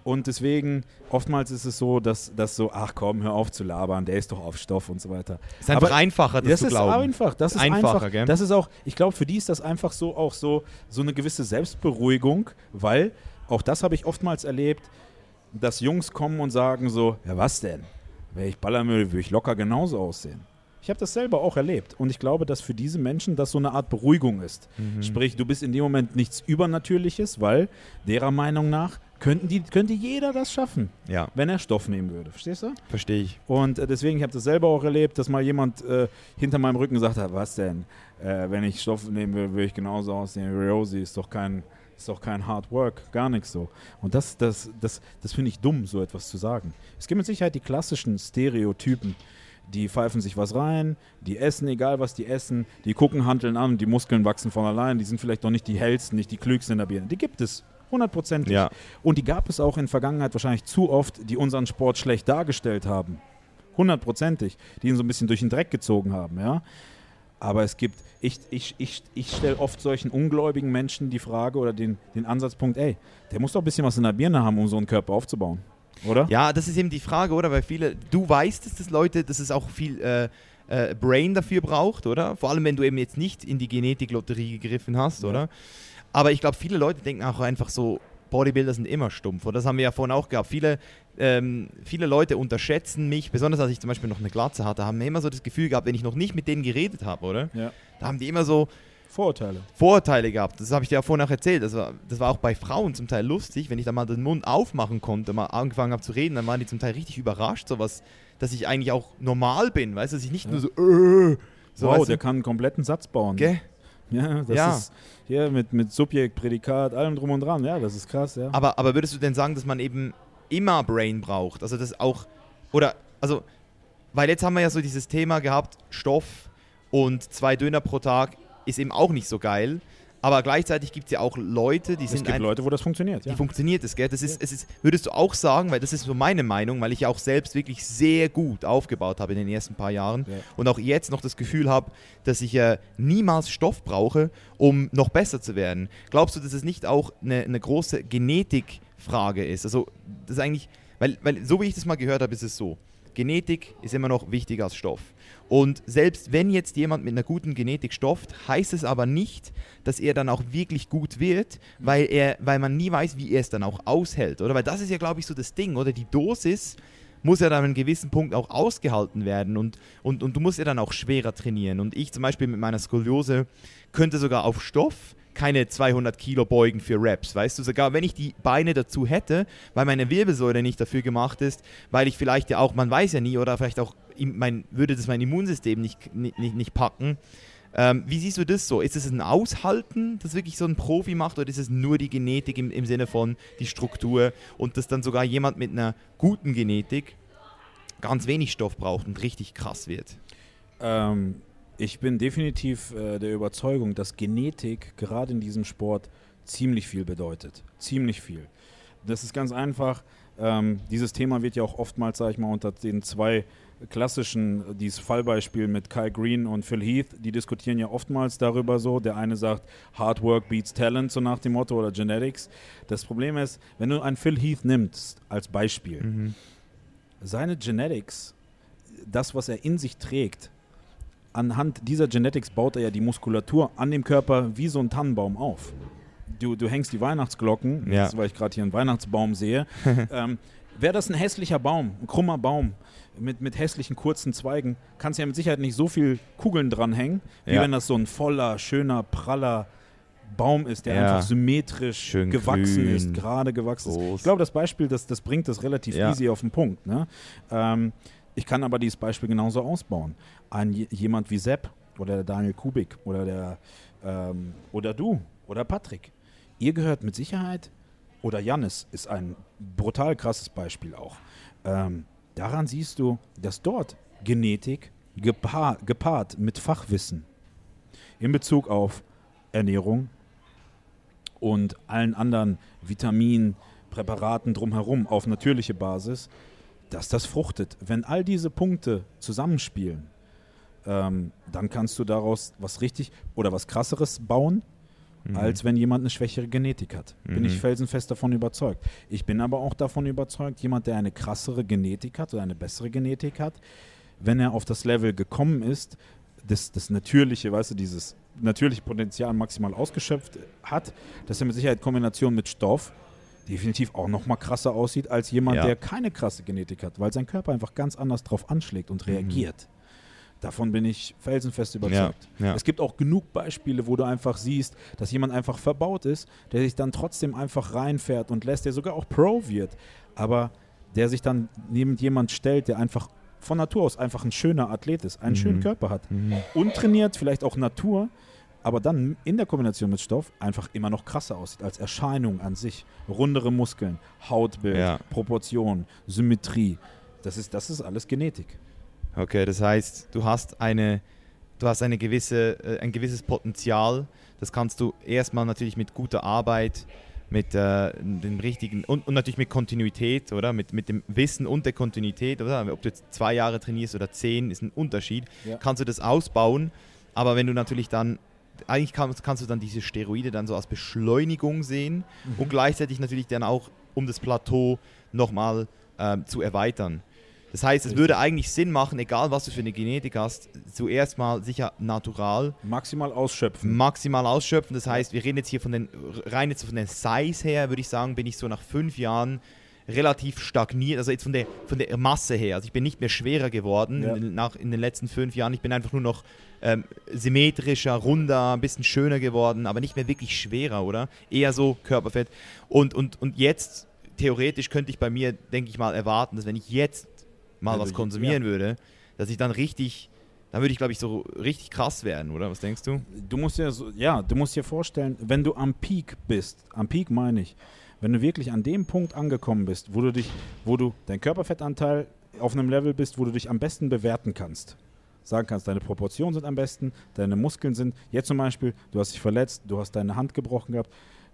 und deswegen, oftmals ist es so, dass, dass so, ach komm, hör auf zu labern, der ist doch auf Stoff und so weiter. Ist einfach Aber einfacher, das, Das zu ist glauben. einfach. Das ist Einfacher, einfach. gell? Das ist auch, ich glaube, für die ist das einfach so auch so, so eine gewisse Selbstberuhigung, weil auch das habe ich oftmals erlebt, dass Jungs kommen und sagen so, ja was denn? Wenn ich ballern würde, würde ich locker genauso aussehen. Ich habe das selber auch erlebt und ich glaube, dass für diese Menschen das so eine Art Beruhigung ist. Mhm. Sprich, du bist in dem Moment nichts Übernatürliches, weil derer Meinung nach könnten die, könnte jeder das schaffen, Ja, wenn er Stoff nehmen würde. Verstehst du? verstehe ich. Und äh, deswegen, ich habe das selber auch erlebt, dass mal jemand äh, hinter meinem Rücken gesagt hat, was denn? Äh, wenn ich Stoff nehmen will, würde ich genauso aussehen wie Rosie. Ist doch kein, ist doch kein Hard Work, gar nichts so. Und das, das, das, das finde ich dumm, so etwas zu sagen. Es gibt mit Sicherheit die klassischen Stereotypen. Die pfeifen sich was rein, die essen, egal was die essen, die gucken Handeln an, die Muskeln wachsen von allein, die sind vielleicht noch nicht die hellsten, nicht die klügsten in der Birne. Die gibt es, hundertprozentig. Ja. Und die gab es auch in Vergangenheit wahrscheinlich zu oft, die unseren Sport schlecht dargestellt haben. Hundertprozentig. Die ihn so ein bisschen durch den Dreck gezogen haben, ja. Aber es gibt, ich, ich, ich, ich stelle oft solchen ungläubigen Menschen die Frage oder den, den Ansatzpunkt, ey, der muss doch ein bisschen was in der Birne haben, um so einen Körper aufzubauen. Oder? Ja, das ist eben die Frage, oder? Weil viele, du weißt es, dass Leute, dass es auch viel äh, äh, Brain dafür braucht, oder? Vor allem, wenn du eben jetzt nicht in die Genetiklotterie gegriffen hast, Ja. oder? Aber ich glaube, viele Leute denken auch einfach so, Bodybuilder sind immer stumpf. Und das haben wir ja vorhin auch gehabt. Viele, ähm, viele Leute unterschätzen mich, besonders als ich zum Beispiel noch eine Glatze hatte, haben immer so das Gefühl gehabt, wenn ich noch nicht mit denen geredet habe, oder? Ja. Da haben die immer so Vorurteile. Vorurteile gehabt. Das habe ich dir ja vorhin auch erzählt. Das war, das war auch bei Frauen zum Teil lustig, wenn ich da mal den Mund aufmachen konnte, mal angefangen habe zu reden, dann waren die zum Teil richtig überrascht, sowas, dass ich eigentlich auch normal bin, weißt du, dass ich nicht nur so, äh, so wow, der du, kann einen kompletten Satz bauen. gell? Ja, das Ja. ist hier mit, mit Subjekt, Prädikat, allem drum und dran. Ja, das ist krass, ja. Aber, aber würdest du denn sagen, dass man eben immer Brain braucht? Also das auch, oder, also, weil jetzt haben wir ja so dieses Thema gehabt, Stoff und zwei Döner pro Tag ist eben auch nicht so geil. Aber gleichzeitig gibt es ja auch Leute, die es sind gibt ein- Leute, wo das funktioniert. Wie Ja. funktioniert das, gell? Das ist, es ist, würdest du auch sagen, weil das ist so meine Meinung, weil ich ja auch selbst wirklich sehr gut aufgebaut habe in den ersten paar Jahren Ja. und auch jetzt noch das Gefühl habe, dass ich äh, niemals Stoff brauche, um noch besser zu werden. Glaubst du, dass es nicht auch eine, eine große Genetikfrage ist? Also, das ist eigentlich, weil, weil so wie ich das mal gehört habe, ist es so. Genetik ist immer noch wichtiger als Stoff. Und selbst wenn jetzt jemand mit einer guten Genetik stofft, heißt es aber nicht, dass er dann auch wirklich gut wird, weil, er, weil man nie weiß, wie er es dann auch aushält, oder? Weil das ist ja, glaube ich, so das Ding, oder? Die Dosis muss ja dann an einem gewissen Punkt auch ausgehalten werden und, und, und du musst ja dann auch schwerer trainieren. Und ich zum Beispiel mit meiner Skoliose könnte sogar auf Stoff keine 200 Kilo beugen für Reps, weißt du, sogar wenn ich die Beine dazu hätte, weil meine Wirbelsäule nicht dafür gemacht ist, weil ich vielleicht ja auch, man weiß ja nie, oder vielleicht auch, mein, würde das mein Immunsystem nicht, nicht, nicht, nicht packen. Ähm, wie siehst du das so? Ist es ein Aushalten, das wirklich so ein Profi macht, oder ist es nur die Genetik im, im Sinne von die Struktur und dass dann sogar jemand mit einer guten Genetik ganz wenig Stoff braucht und richtig krass wird? Ähm, ich bin definitiv äh, der Überzeugung, dass Genetik gerade in diesem Sport ziemlich viel bedeutet. Ziemlich viel. Das ist ganz einfach. Ähm, dieses Thema wird ja auch oftmals, sage ich mal, unter den zwei klassischen, dieses Fallbeispiel mit Kyle Green und Phil Heath, die diskutieren ja oftmals darüber so. Der eine sagt, Hard Work beats Talent, so nach dem Motto, oder Genetics. Das Problem ist, wenn du einen Phil Heath nimmst als Beispiel, seine Genetics, das, was er in sich trägt, anhand dieser Genetics baut er ja die Muskulatur an dem Körper wie so ein Tannenbaum auf. Du, du hängst die Weihnachtsglocken, Ja. das, weil ich gerade hier einen Weihnachtsbaum sehe. ähm, Wäre das ein hässlicher Baum, ein krummer Baum mit, mit hässlichen kurzen Zweigen, kannst du ja mit Sicherheit nicht so viel Kugeln dranhängen, wie Ja. wenn das so ein voller, schöner, praller Baum ist, der Ja. einfach symmetrisch Schön gewachsen grün, ist, gerade gewachsen ist. groß. Ich glaube, das Beispiel, das, das bringt das relativ easy auf den Punkt. Ne? Ähm, ich kann aber dieses Beispiel genauso ausbauen. Je- jemand wie Sepp oder der Daniel Kubik oder, der, ähm, oder du oder Patrick. Ihr gehört mit Sicherheit, oder Jannis ist ein brutal krasses Beispiel auch. Ähm, daran siehst du, dass dort Genetik gepaar, gepaart mit Fachwissen in Bezug auf Ernährung und allen anderen Vitaminen, Präparaten drumherum auf natürliche Basis, dass das fruchtet. Wenn all diese Punkte zusammenspielen, ähm, dann kannst du daraus was richtig oder was krasseres bauen, als wenn jemand eine schwächere Genetik hat. Bin ich felsenfest davon überzeugt. Ich bin aber auch davon überzeugt, jemand, der eine krassere Genetik hat oder eine bessere Genetik hat, wenn er auf das Level gekommen ist, das, das natürliche, weißt du, dieses natürliche Potenzial maximal ausgeschöpft hat, dass er mit Sicherheit Kombination mit Stoff definitiv auch noch mal krasser aussieht als jemand, Ja. der keine krasse Genetik hat, weil sein Körper einfach ganz anders drauf anschlägt und reagiert. Davon bin ich felsenfest überzeugt. ja. Es gibt auch genug Beispiele, wo du einfach siehst, dass jemand einfach verbaut ist, der sich dann trotzdem einfach reinfährt und lässt, der sogar auch Pro wird, aber der sich dann neben jemand stellt, der einfach von Natur aus einfach ein schöner Athlet ist, einen schönen Körper hat, untrainiert, vielleicht auch Natur, aber dann in der Kombination mit Stoff einfach immer noch krasser aussieht als Erscheinung an sich. Rundere Muskeln, Hautbild, Ja. Proportion, Symmetrie. Das ist, das ist alles Genetik. Okay, das heißt, du hast eine, du hast eine gewisse, äh, ein gewisses Potenzial. Das kannst du erstmal natürlich mit guter Arbeit, mit äh, dem richtigen und, und natürlich mit Kontinuität, oder? Mit, mit dem Wissen und der Kontinuität, oder? Ob du jetzt zwei Jahre trainierst oder zehn, ist ein Unterschied. Ja. Kannst du das ausbauen, aber wenn du natürlich dann eigentlich kannst, kannst du dann diese Steroide dann so als Beschleunigung sehen und gleichzeitig natürlich dann auch, um das Plateau nochmal ähm, zu erweitern. Das heißt, es würde eigentlich Sinn machen, egal was du für eine Genetik hast, zuerst mal sicher natural, Maximal ausschöpfen. maximal ausschöpfen. Das heißt, wir reden jetzt hier von den, rein jetzt von der Size her, würde ich sagen, bin ich so nach fünf Jahren relativ stagniert, also jetzt von der, von der Masse her. Also ich bin nicht mehr schwerer geworden Ja. in, den- nach, in den letzten fünf Jahren. Ich bin einfach nur noch ähm, symmetrischer, runder, ein bisschen schöner geworden, aber nicht mehr wirklich schwerer, oder? Eher so Körperfett. Und, und, und jetzt, theoretisch könnte ich bei mir, denke ich mal, erwarten, dass wenn ich jetzt mal Also was konsumieren ja. würde, dass ich dann richtig, dann würde ich, glaube ich, so richtig krass werden, oder? Was denkst du? Du musst dir so, ja, du musst dir vorstellen, wenn du am Peak bist, am Peak meine ich, wenn du wirklich an dem Punkt angekommen bist, wo du dich, wo du dein Körperfettanteil auf einem Level bist, wo du dich am besten bewerten kannst. Sagen kannst, deine Proportionen sind am besten, deine Muskeln sind, jetzt zum Beispiel, du hast dich verletzt, du hast deine Hand gebrochen gehabt.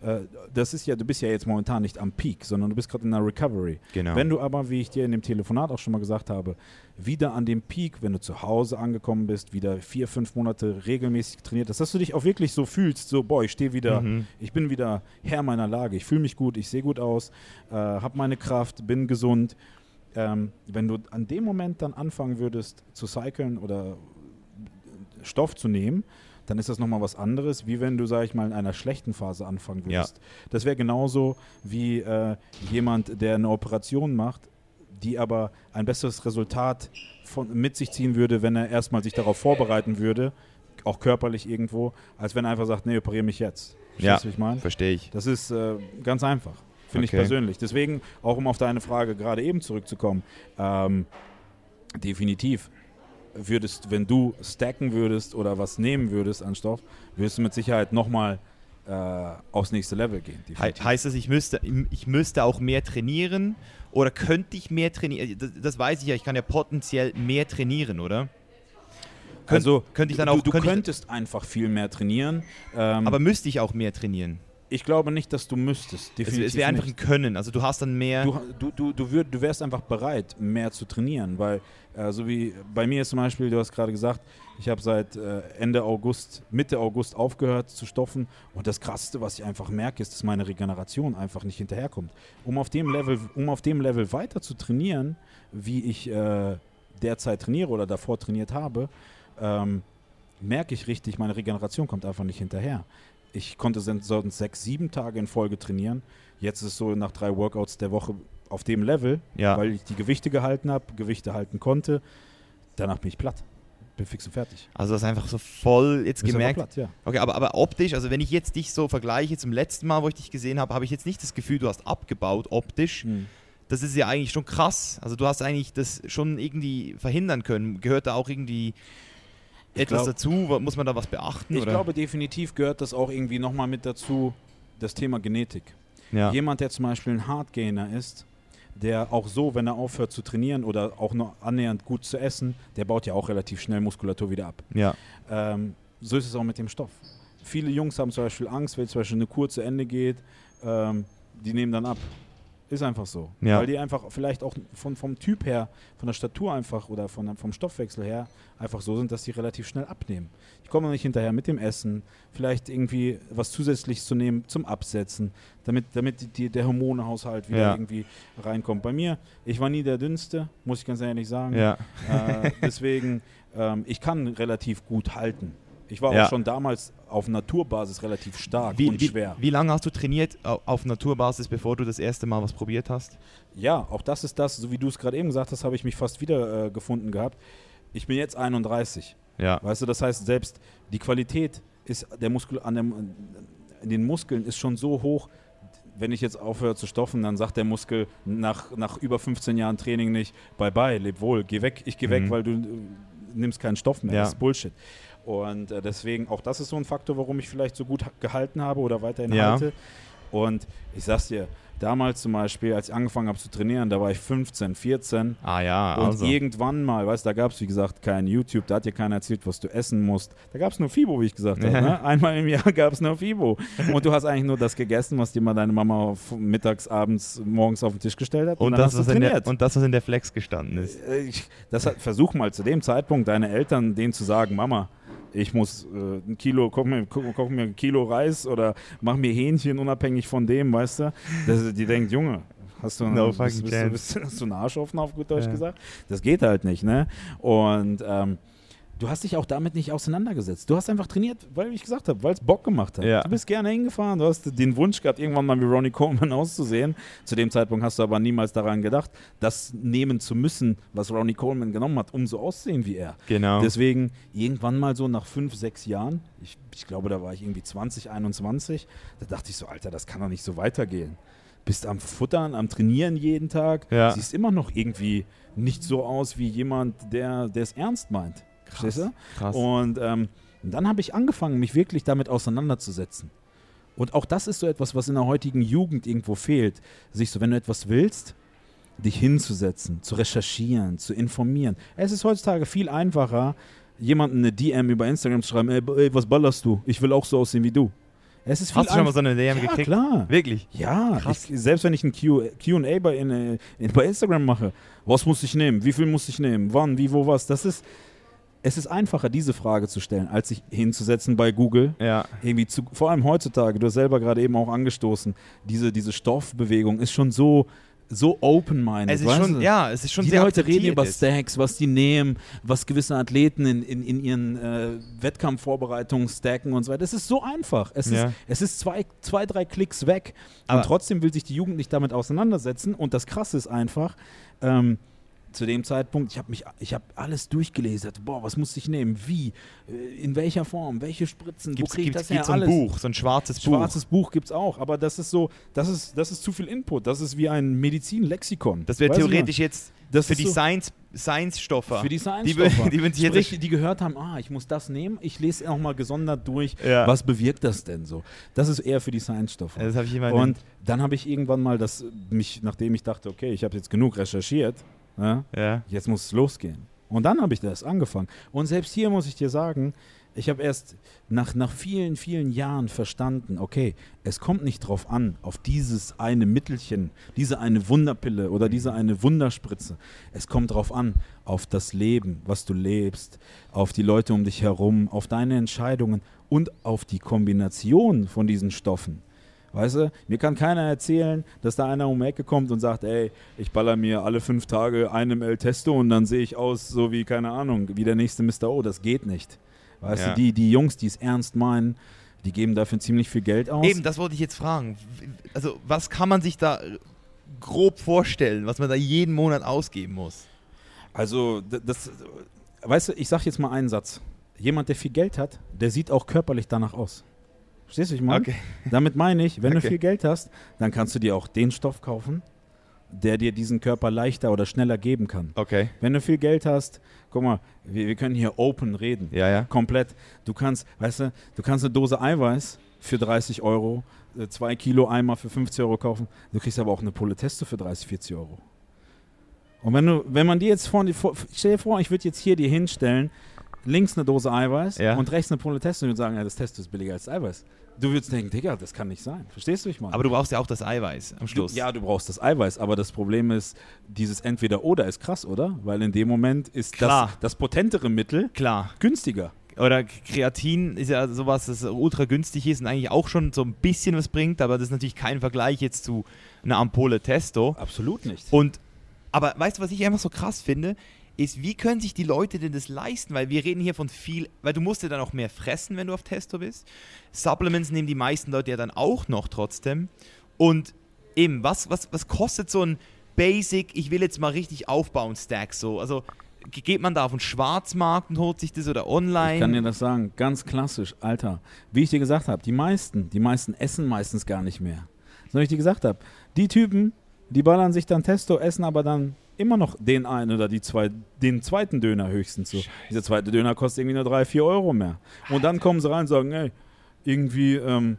Äh, Das ist ja, du bist ja jetzt momentan nicht am Peak, sondern du bist gerade in einer Recovery. Genau. Wenn du aber, wie ich dir in dem Telefonat auch schon mal gesagt habe, wieder an dem Peak, wenn du zu Hause angekommen bist, wieder vier, fünf Monate regelmäßig trainiert hast, dass du dich auch wirklich so fühlst, so, boah, ich stehe wieder, Mhm. ich bin wieder Herr meiner Lage, ich fühle mich gut, ich sehe gut aus, äh, habe meine Kraft, bin gesund. Ähm, wenn du an dem Moment dann anfangen würdest zu cyclen oder Stoff zu nehmen, dann ist das nochmal was anderes, wie wenn du, sag ich mal, in einer schlechten Phase anfangen Ja. würdest. Das wäre genauso wie äh, jemand, der eine Operation macht, die aber ein besseres Resultat von, mit sich ziehen würde, wenn er erstmal sich darauf vorbereiten würde, auch körperlich irgendwo, als wenn er einfach sagt, nee, operiere mich jetzt. Ja, Verstehst wie ich meine? verstehe ich. Das ist äh, ganz einfach, finde Okay. ich persönlich. Deswegen, auch um auf deine Frage gerade eben zurückzukommen, ähm, definitiv würdest, wenn du stacken würdest oder was nehmen würdest an Stoff, würdest du mit Sicherheit nochmal äh, aufs nächste Level gehen. He definitiv. heißt das, ich müsste, ich müsste auch mehr trainieren oder könnte ich mehr trainieren? Das, das weiß ich ja, ich kann ja potenziell mehr trainieren, oder? Könnt- also könnte ich dann du, auch- du ich- könntest einfach viel mehr trainieren. Ähm, Aber müsste ich auch mehr trainieren? Ich glaube nicht, dass du müsstest. Es, Definitiv es wäre einfach ein. Können. Also du hast dann mehr. Du, du, du, du, würd, du wärst einfach bereit, mehr zu trainieren, weil, äh, so wie bei mir ist zum Beispiel, du hast gerade gesagt, ich habe seit äh, Ende August, Mitte August aufgehört zu stoffen und das Krasseste, was ich einfach merke, ist, dass meine Regeneration einfach nicht hinterherkommt. Um auf dem Level, um auf dem Level weiter zu trainieren, wie ich äh, derzeit trainiere oder davor trainiert habe, ähm, merke ich richtig, meine Regeneration kommt einfach nicht hinterher. Ich konnte sonst sechs, sieben Tage in Folge trainieren. Jetzt ist es so nach drei Workouts der Woche auf dem Level, Ja. weil ich die Gewichte gehalten habe, Gewichte halten konnte. Danach bin ich platt. Bin fix und fertig. also das ist einfach so voll jetzt Bist gemerkt. platt, ja. Okay, aber, aber optisch, also wenn ich jetzt dich so vergleiche zum letzten Mal, wo ich dich gesehen habe, habe ich jetzt nicht das Gefühl, du hast abgebaut optisch. Hm. Das ist ja eigentlich schon krass. Also du hast eigentlich das schon irgendwie verhindern können. Gehört da auch irgendwie etwas glaub- dazu? Muss man da was beachten? Ich oder? glaube, definitiv gehört das auch irgendwie nochmal mit dazu, das Thema Genetik. ja. Jemand, der zum Beispiel ein Hardgainer ist, der auch so, wenn er aufhört zu trainieren oder auch noch annähernd gut zu essen, der baut ja auch relativ schnell Muskulatur wieder ab. ja. Ähm, so ist es auch mit dem Stoff. Viele Jungs haben zum Beispiel Angst, wenn zum Beispiel eine Kur zu Ende geht, ähm, die nehmen dann ab. Ist einfach so. Ja. Weil die einfach vielleicht auch von, vom Typ her, von der Statur einfach oder von, vom Stoffwechsel her einfach so sind, dass die relativ schnell abnehmen. Ich komme nicht hinterher mit dem Essen, vielleicht irgendwie was Zusätzliches zu nehmen zum Absetzen, damit, damit die, die, der Hormonehaushalt wieder Ja. irgendwie reinkommt. Bei mir, ich war nie der Dünnste, muss ich ganz ehrlich sagen. ja. Äh, deswegen, ähm, ich kann relativ gut halten. Ich war Ja. auch schon damals auf Naturbasis relativ stark Wie, und wie, schwer. wie lange hast du trainiert au- auf Naturbasis, bevor du das erste Mal was probiert hast? Ja, auch das ist das, so wie du es gerade eben gesagt hast, habe ich mich fast wieder äh, gefunden gehabt. Ich bin jetzt 31. Ja. Weißt du, das heißt, selbst die Qualität ist der Muskel an dem, in den Muskeln ist schon so hoch. Wenn ich jetzt aufhöre zu stoffen, dann sagt der Muskel nach, nach über 15 Jahren Training nicht, bye bye, leb wohl, geh weg, ich geh weg, Mhm. weil du äh, nimmst keinen Stoff mehr. Ja. Das ist Bullshit. Und äh, deswegen, auch das ist so ein Faktor, warum ich vielleicht so gut ha- gehalten habe oder weiterhin Ja. halte. Und ich sag's dir, damals zum Beispiel, als ich angefangen habe zu trainieren, da war ich 15, 14. Ah ja, Und also. irgendwann mal, weißt du, da gab es wie gesagt kein YouTube, da hat dir keiner erzählt, was du essen musst. Da gab es nur Fibo, wie ich gesagt habe. Ne? Einmal im Jahr gab es nur Fibo. Und du hast eigentlich nur das gegessen, was dir mal deine Mama mittags, abends, morgens auf den Tisch gestellt hat. und, dann das, was in der, und das, was in der Flex gestanden ist. Äh, ich, das hat, versuch mal zu dem Zeitpunkt deine Eltern denen zu sagen, Mama, ich muss äh, ein Kilo, koch mir, koch, koch mir ein Kilo Reis oder mach mir Hähnchen unabhängig von dem, weißt du? Das, die denkt, Junge, Hast du, No bist, bist, bist, hast du einen Arsch offen, auf gut Deutsch Ja. gesagt? Das geht halt nicht, ne? Und ähm, du hast dich auch damit nicht auseinandergesetzt. Du hast einfach trainiert, weil ich gesagt habe, weil es Bock gemacht hat. Ja. Du bist gerne hingefahren, du hast den Wunsch gehabt, irgendwann mal wie Ronnie Coleman auszusehen. Zu dem Zeitpunkt hast du aber niemals daran gedacht, das nehmen zu müssen, was Ronnie Coleman genommen hat, um so auszusehen wie er. Genau. Deswegen irgendwann mal so nach fünf, sechs Jahren, ich, ich glaube, da war ich irgendwie 20, 21, da dachte ich so, Alter, das kann doch nicht so weitergehen. Bist am Futtern, am Trainieren jeden Tag, Ja. siehst immer noch irgendwie nicht so aus wie jemand, der der es ernst meint. Verstehst du? Krass. Und ähm, dann habe ich angefangen, mich wirklich damit auseinanderzusetzen. Und auch das ist so etwas, was in der heutigen Jugend irgendwo fehlt. Sich so, wenn du etwas willst, dich hinzusetzen, zu recherchieren, zu informieren. Es ist heutzutage viel einfacher, jemanden eine DM über Instagram zu schreiben, ey, was ballerst du? Ich will auch so aussehen wie du. Es ist Hast du schon mal so eine DM ja, gekriegt? klar. Wirklich? Ja, Krass. ich, selbst wenn ich ein Q&A bei, in, äh, in, bei Instagram mache, was muss ich nehmen, wie viel muss ich nehmen, wann, wie, wo, was, das ist, es ist einfacher, diese Frage zu stellen, als sich hinzusetzen bei Google. Ja. Irgendwie zu, vor allem heutzutage, du hast selber gerade eben auch angestoßen, diese, diese Stoffbewegung ist schon so, so open-minded. Es ist schon, du? ja, es ist schon die sehr Leute reden über. Stacks, was die nehmen, was gewisse Athleten in, in, in ihren äh, Wettkampfvorbereitungen stacken und so weiter. Es ist so einfach. Es Ja. ist, es ist zwei, zwei, drei Klicks weg. Aber- und trotzdem will sich die Jugend nicht damit auseinandersetzen. Und das Krasse ist einfach, ähm, zu dem Zeitpunkt, ich habe mich, ich habe alles durchgelesen. Boah, was muss ich nehmen? Wie? Äh, In welcher Form? Welche Spritzen? Gibt's, Wo kriege ich gibt's, das her? gibt's so ein alles. Buch, so ein schwarzes, Schwarzes Buch gibt es auch, aber das ist so, das ist, das ist zu viel Input. Das ist wie ein Medizinlexikon. Buch. Das wäre theoretisch jetzt Das für die so- Science, Science-Stoffer. für die die, Science-Stoffer. die jetzt Sprich, die gehört haben, ah, ich muss das nehmen, ich lese auch mal gesondert durch, Ja. was bewirkt das denn so? Das ist eher für die Science-Stoffe. Das habe ich immer Und dann habe ich irgendwann mal das, mich, nachdem ich dachte, okay, ich habe jetzt genug recherchiert, ja, ja. jetzt muss es losgehen. Und dann habe ich das angefangen. Und selbst hier muss ich dir sagen, ich habe erst nach, nach vielen, vielen Jahren verstanden, okay, es kommt nicht drauf an, auf dieses eine Mittelchen, diese eine Wunderpille oder diese eine Wunderspritze. Es kommt drauf an, auf das Leben, was du lebst, auf die Leute um dich herum, auf deine Entscheidungen und auf die Kombination von diesen Stoffen. Weißt du, mir kann keiner erzählen, dass da einer um die Ecke kommt und sagt, ey, ich baller mir alle fünf Tage einem El Testo und dann sehe ich aus, so wie, keine Ahnung, wie der nächste Mr. O. Das geht nicht. Weißt Ja. du, die, die Jungs, die es ernst meinen, die geben dafür ziemlich viel Geld aus. Eben, das wollte ich jetzt fragen. Also, was kann man sich da grob vorstellen, was man da jeden Monat ausgeben muss? Also, das, weißt du, ich sag jetzt mal einen Satz. Jemand, der viel Geld hat, der sieht auch körperlich danach aus. Verstehst du, ich meine? Okay. Damit meine ich, wenn Okay. du viel Geld hast, dann kannst du dir auch den Stoff kaufen, der dir diesen Körper leichter oder schneller geben kann. Okay. Wenn du viel Geld hast, guck mal, wir, wir können hier open reden. Ja, ja. Komplett. Du kannst, weißt du, du kannst eine Dose Eiweiß für 30 Euro, äh, zwei Kilo Eimer für 50 Euro kaufen. Du kriegst aber auch eine Pulle Testo für 30, 40 Euro. Und wenn du, wenn man dir jetzt vor, vor stell dir vor, ich würde jetzt hier dir hinstellen, links eine Dose Eiweiß Ja. und rechts eine Pulle Testo und sagen, ja, das Testo ist billiger als das Eiweiß. Du würdest denken, Digga, das kann nicht sein. Verstehst du, wie ich meine? Aber du brauchst ja auch das Eiweiß am Schluss. Du, ja, du brauchst das Eiweiß, aber das Problem ist, dieses Entweder-Oder ist krass, oder? Weil in dem Moment ist Klar. das, das potentere Mittel Klar. günstiger. Oder Kreatin ist ja sowas, das ultra günstig ist und eigentlich auch schon so ein bisschen was bringt, aber das ist natürlich kein Vergleich jetzt zu einer Ampulle Testo. Absolut nicht. Und, aber weißt du, was ich einfach so krass finde, ist, wie können sich die Leute denn das leisten? Weil wir reden hier von viel, weil du musst ja dann auch mehr fressen, wenn du auf Testo bist. Supplements nehmen die meisten Leute ja dann auch noch trotzdem. Und eben, was, was, was kostet so ein Basic, ich will jetzt mal richtig aufbauen, Stack so? Also ge- geht man da auf den Schwarzmarkt und holt sich das oder online? Ich kann dir das sagen, ganz klassisch, Alter. Wie ich dir gesagt habe, die meisten, die meisten essen meistens gar nicht mehr. So wie ich dir gesagt habe, die Typen, die ballern sich dann Testo, essen aber dann immer noch den einen oder die zwei, den zweiten Döner höchstens so. Dieser zweite Döner kostet irgendwie nur drei, vier Euro mehr. Und dann kommen sie rein und sagen, ey, irgendwie ähm,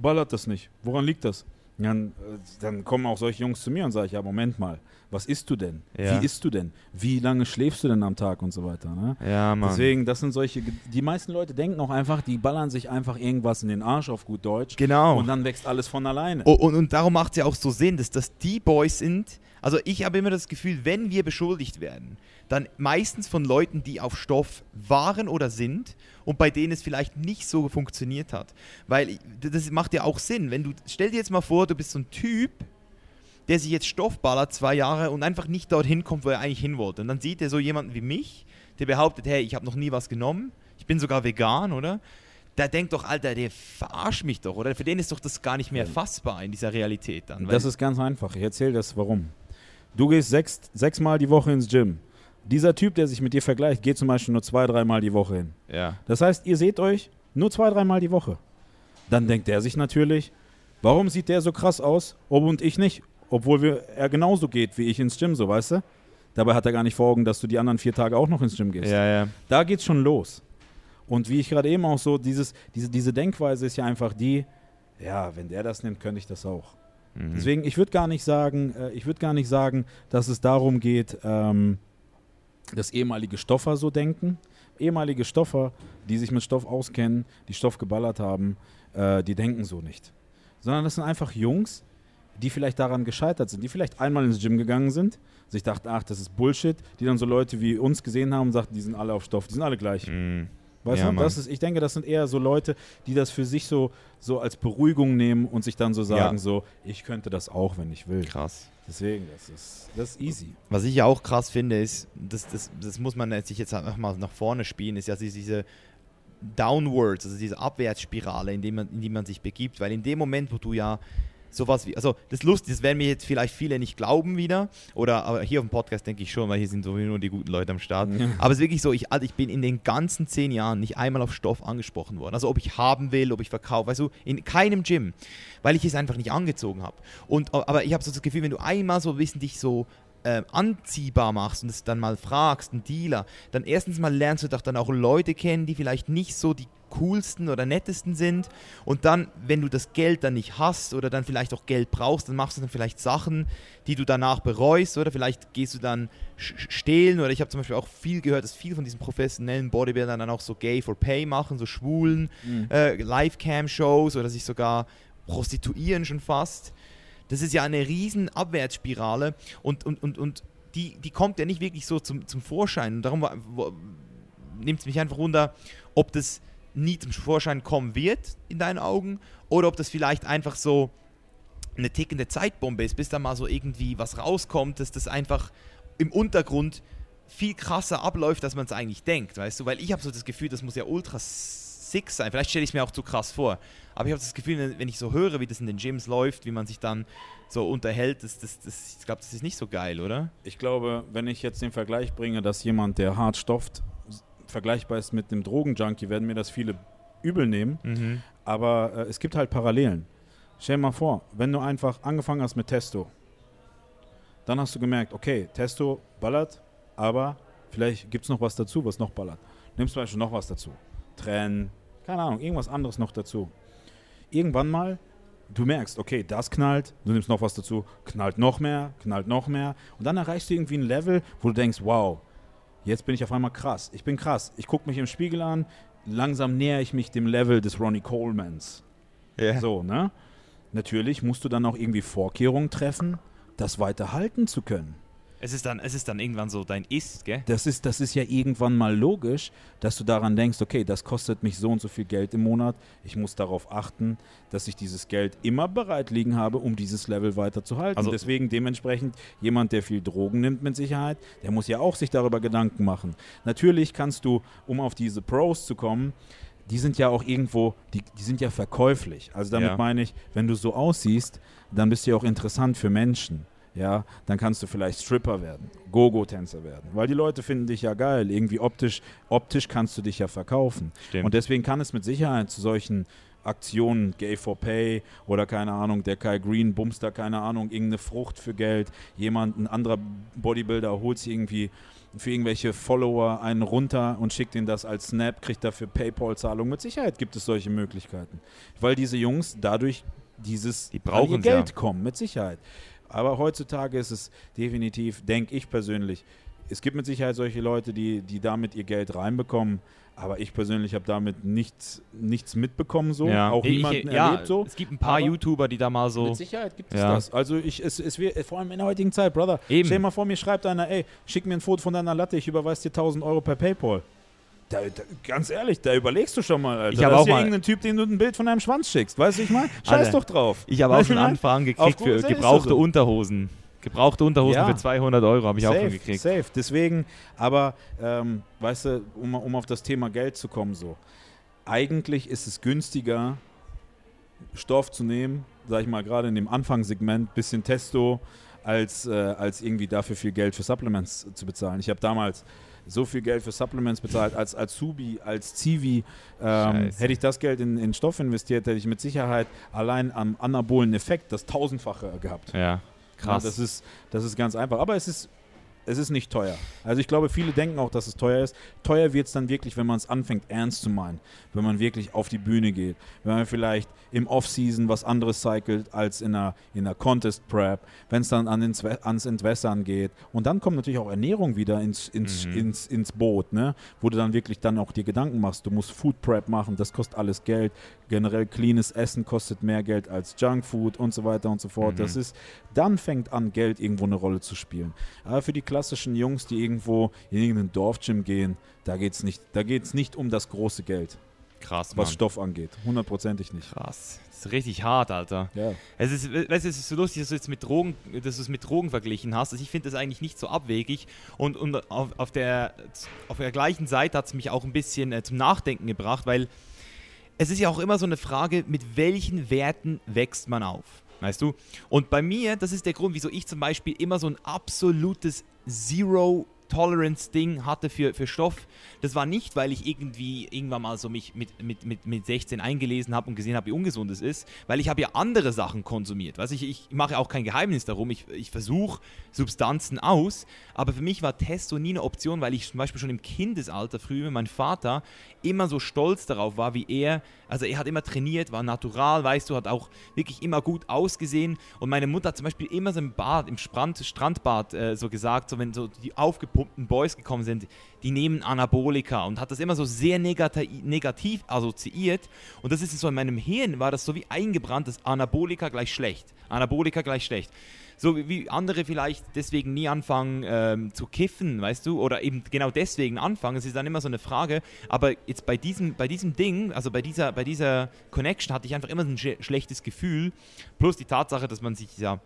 ballert das nicht. Woran liegt das? Dann, äh, dann kommen auch solche Jungs zu mir und sagen, ja, Moment mal, was isst du denn? Ja. Wie isst du denn? Wie lange schläfst du denn am Tag und so weiter? Ne? ja, Mann. Deswegen, das sind solche, die meisten Leute denken auch einfach, die ballern sich einfach irgendwas in den Arsch auf gut Deutsch. Genau. Und dann wächst alles von alleine. Und, und, und darum macht es ja auch so Sinn, dass das die Boys sind. Also ich habe immer das Gefühl, wenn wir beschuldigt werden, dann meistens von Leuten, die auf Stoff waren oder sind und bei denen es vielleicht nicht so funktioniert hat. Weil das macht ja auch Sinn. Wenn du, stell dir jetzt mal vor, du bist so ein Typ der sich jetzt Stoff ballert zwei Jahre und einfach nicht dorthin kommt, wo er eigentlich hin wollte. Und dann sieht er so jemanden wie mich, der behauptet, hey, ich habe noch nie was genommen, ich bin sogar vegan, oder? Der denkt doch, Alter, der verarscht mich doch, oder? Für den ist doch das gar nicht mehr fassbar in dieser Realität dann. Das ist ganz einfach. Ich erzähle das, warum. Du gehst sechs, sechsmal die Woche ins Gym. Dieser Typ, der sich mit dir vergleicht, geht zum Beispiel nur zwei, dreimal die Woche hin. ja. Das heißt, ihr seht euch nur zwei, dreimal die Woche. Dann denkt er sich natürlich, warum sieht der so krass aus, ob und ich nicht? Obwohl wir, er genauso geht wie ich ins Gym, so weißt du? Dabei hat er gar nicht vor Augen, dass du die anderen vier Tage auch noch ins Gym gehst. Ja, ja. Da geht's schon los. Und wie ich gerade eben auch so, dieses, diese, diese Denkweise ist ja einfach die, ja, wenn der das nimmt, könnte ich das auch. Mhm. Deswegen, ich würde gar nicht sagen, äh, ich würde gar nicht sagen, dass es darum geht, ähm, dass ehemalige Stoffer so denken. Ehemalige Stoffer, die sich mit Stoff auskennen, die Stoff geballert haben, äh, die denken so nicht. Sondern das sind einfach Jungs, die vielleicht daran gescheitert sind, die vielleicht einmal ins Gym gegangen sind, sich dachten, ach, das ist Bullshit, die dann so Leute wie uns gesehen haben und sagten, die sind alle auf Stoff, die sind alle gleich. Mhm. Weißt Ja, du, das ist, ich denke, das sind eher so Leute, die das für sich so, so als Beruhigung nehmen und sich dann so sagen, Ja. so, ich könnte das auch, wenn ich will. Krass. Deswegen, das ist, das ist easy. Was ich ja auch krass finde, ist, das, das, das muss man sich jetzt einfach mal nach vorne spielen, ist ja diese Downwards, also diese Abwärtsspirale, in die, man, in die man sich begibt. Weil in dem Moment, wo du ja sowas wie, also das Lustige, das werden mir jetzt vielleicht viele nicht glauben wieder, oder aber hier auf dem Podcast denke ich schon, weil hier sind sowieso nur die guten Leute am Start. Aber es ist wirklich so, ich, also ich bin in den ganzen zehn Jahren nicht einmal auf Stoff angesprochen worden. Also ob ich haben will, ob ich verkaufe, weißt du, in keinem Gym, weil ich es einfach nicht angezogen habe. Und aber ich habe so das Gefühl, wenn du einmal so wissen dich so ähm, anziehbar machst und es dann mal fragst, einen Dealer, dann erstens mal lernst du doch dann auch Leute kennen, die vielleicht nicht so die coolsten oder nettesten sind und dann, wenn du das Geld dann nicht hast oder dann vielleicht auch Geld brauchst, dann machst du dann vielleicht Sachen, die du danach bereust oder vielleicht gehst du dann stehlen oder ich habe zum Beispiel auch viel gehört, dass viele von diesen professionellen Bodybuildern dann auch so Gay for Pay machen, so schwulen äh, Live-Cam-Shows oder sich sogar prostituieren schon fast. Das ist ja eine riesen Abwärtsspirale und, und, und, und die, die kommt ja nicht wirklich so zum, zum Vorschein. Und darum nimmt es mich einfach wunder, ob das nie zum Vorschein kommen wird in deinen Augen oder ob das vielleicht einfach so eine tickende Zeitbombe ist, bis da mal so irgendwie was rauskommt, dass das einfach im Untergrund viel krasser abläuft, als man es eigentlich denkt, weißt du? Weil ich habe so das Gefühl, das muss ja ultra sick sein. Vielleicht stelle ich es mir auch zu krass vor. Aber ich habe das Gefühl, wenn ich so höre, wie das in den Gyms läuft, wie man sich dann so unterhält, das, das, das, ich glaube, das ist nicht so geil, oder? Ich glaube, wenn ich jetzt den Vergleich bringe, dass jemand, der hart stofft, vergleichbar ist mit einem Drogenjunkie, werden mir das viele übel nehmen. Aber äh, es gibt halt Parallelen. Stell dir mal vor, wenn du einfach angefangen hast mit Testo, dann hast du gemerkt, okay, Testo ballert, aber vielleicht gibt es noch was dazu, was noch ballert. Nimmst zum Beispiel noch was dazu. Tränen, keine Ahnung, irgendwas anderes noch dazu. Irgendwann mal, du merkst, okay, das knallt, du nimmst noch was dazu, knallt noch mehr, knallt noch mehr. Und dann erreichst du irgendwie ein Level, wo du denkst, wow, jetzt bin ich auf einmal krass. Ich bin krass. Ich gucke mich im Spiegel an, langsam näher ich mich dem Level des Ronnie Colemans. Ja. So, ne? Natürlich musst du dann auch irgendwie Vorkehrungen treffen, das weiter halten zu können. Es ist dann, es ist dann irgendwann so dein Ist, gell? Das ist, das ist ja irgendwann mal logisch, dass du daran denkst, okay, das kostet mich so und so viel Geld im Monat. Ich muss darauf achten, dass ich dieses Geld immer bereit liegen habe, um dieses Level weiterzuhalten. Also- Deswegen dementsprechend jemand, der viel Drogen nimmt mit Sicherheit, der muss ja auch sich darüber Gedanken machen. Natürlich kannst du, um auf diese Pros zu kommen, die sind ja auch irgendwo, die, die sind ja verkäuflich. Also damit Ja. meine ich, wenn du so aussiehst, dann bist du ja auch interessant für Menschen. Ja, dann kannst du vielleicht Stripper werden, Gogo-Tänzer werden, weil die Leute finden dich ja geil. Irgendwie optisch, optisch kannst du dich ja verkaufen. Stimmt. Und deswegen kann es mit Sicherheit zu solchen Aktionen, Gay for Pay oder keine Ahnung, der Kai Green bumst da keine Ahnung, irgendeine Frucht für Geld, jemand, ein anderer Bodybuilder holt sich irgendwie für irgendwelche Follower einen runter und schickt ihnen das als Snap, kriegt dafür Paypal-Zahlung. Mit Sicherheit gibt es solche Möglichkeiten, weil diese Jungs dadurch dieses Die brauchen's Geld ja. kommen, mit Sicherheit. Aber heutzutage ist es definitiv, denke ich persönlich, es gibt mit Sicherheit solche Leute, die, die damit ihr Geld reinbekommen, aber ich persönlich habe damit nichts, nichts mitbekommen so, auch Ich- niemanden ja, erlebt so. Es gibt ein paar aber- YouTuber, die da mal so. Mit Sicherheit gibt es Ja. das. Also ich, es, es wird, vor allem in der heutigen Zeit, Brother. Eben. Stell dir mal vor, mir schreibt einer, ey, schick mir ein Foto von deiner Latte, ich überweise dir 1000 Euro per Paypal. Da, da, ganz ehrlich, da überlegst du schon mal, Alter. Ich hab das auch mal- irgendein Typ, dem du ein Bild von deinem Schwanz schickst. Weißt du, ich meine? Scheiß doch drauf. Ich habe auch schon? Anfragen gekriegt für gebrauchte. Unterhosen. Gebrauchte Unterhosen Ja. für 200 Euro habe ich auch schon Safe, gekriegt. safe. Deswegen, aber ähm, weißt du, um, um auf das Thema Geld zu kommen, so. Eigentlich ist es günstiger, Stoff zu nehmen, sag ich mal, gerade in dem Anfangssegment, bisschen Testo, als, äh, als irgendwie dafür viel Geld für Supplements zu bezahlen. Ich habe damals so viel Geld für Supplements bezahlt als Azubi, als Zivi. Ähm, hätte ich das Geld in, in Stoff investiert, hätte ich mit Sicherheit allein am anabolen Effekt das Tausendfache gehabt. Ja, krass. Ja, das, ist, das ist ganz einfach. Aber es ist, es ist nicht teuer. Also ich glaube, viele denken auch, dass es teuer ist. Teuer wird es dann wirklich, wenn man es anfängt ernst zu meinen. Wenn man wirklich auf die Bühne geht. Wenn man vielleicht im Off-Season was anderes cycelt als in einer, in einer Contest-Prep. Wenn es dann an ins, ans Entwässern geht. Und dann kommt natürlich auch Ernährung wieder ins, ins, Mhm. ins, ins Boot, ne? wo du dann wirklich dann auch dir Gedanken machst. Du musst Food Prep machen, das kostet alles Geld. Generell cleanes Essen kostet mehr Geld als Junkfood und so weiter und so fort. Mhm. Das ist, dann fängt an, Geld irgendwo eine Rolle zu spielen. Aber für die klassischen Jungs, die irgendwo in irgendein Dorfgym gehen, da geht es nicht, da geht's nicht um das große Geld, krass, was Mann. Stoff angeht. Hundertprozentig nicht. Krass. Das ist richtig hart, Alter. Ja. Es ist, weißt, du, es ist so lustig, dass du jetzt mit Drogen, dass du es mit Drogen verglichen hast. Also ich finde das eigentlich nicht so abwegig. Und, und auf, auf, der, auf der gleichen Seite hat es mich auch ein bisschen äh, zum Nachdenken gebracht, weil es ist ja auch immer so eine Frage, mit welchen Werten wächst man auf? Weißt du? Und bei mir, das ist der Grund, wieso ich zum Beispiel immer so ein absolutes Zero Tolerance Ding hatte für, für Stoff. Das war nicht, weil ich irgendwie irgendwann mal so mich mit, mit, mit, mit 16 eingelesen habe und gesehen habe, wie ungesund es ist, weil ich habe ja andere Sachen konsumiert. Weißt, ich, ich mache auch kein Geheimnis darum. Ich, ich versuche Substanzen aus, aber für mich war Testo nie eine Option, weil ich zum Beispiel schon im Kindesalter früher, mein Vater immer so stolz darauf war, wie er, also er hat immer trainiert, war natural, weißt du, hat auch wirklich immer gut ausgesehen. Und meine Mutter hat zum Beispiel immer so im Bad, im Strand, Strandbad äh, so gesagt, so wenn so die aufgepumpten Boys gekommen sind, die nehmen Anabolika und hat das immer so sehr negati negativ assoziiert. Und das ist so in meinem Hirn, war das so wie eingebrannt, dass Anabolika gleich schlecht, Anabolika gleich schlecht. So wie- andere vielleicht deswegen nie anfangen ähm, zu kiffen, weißt du, oder eben genau deswegen anfangen. Es ist dann immer so eine Frage. Aber jetzt bei diesem, bei diesem Ding, also bei dieser, bei dieser Connection hatte ich einfach immer so ein sch schlechtes Gefühl. Plus die Tatsache, dass man sich ja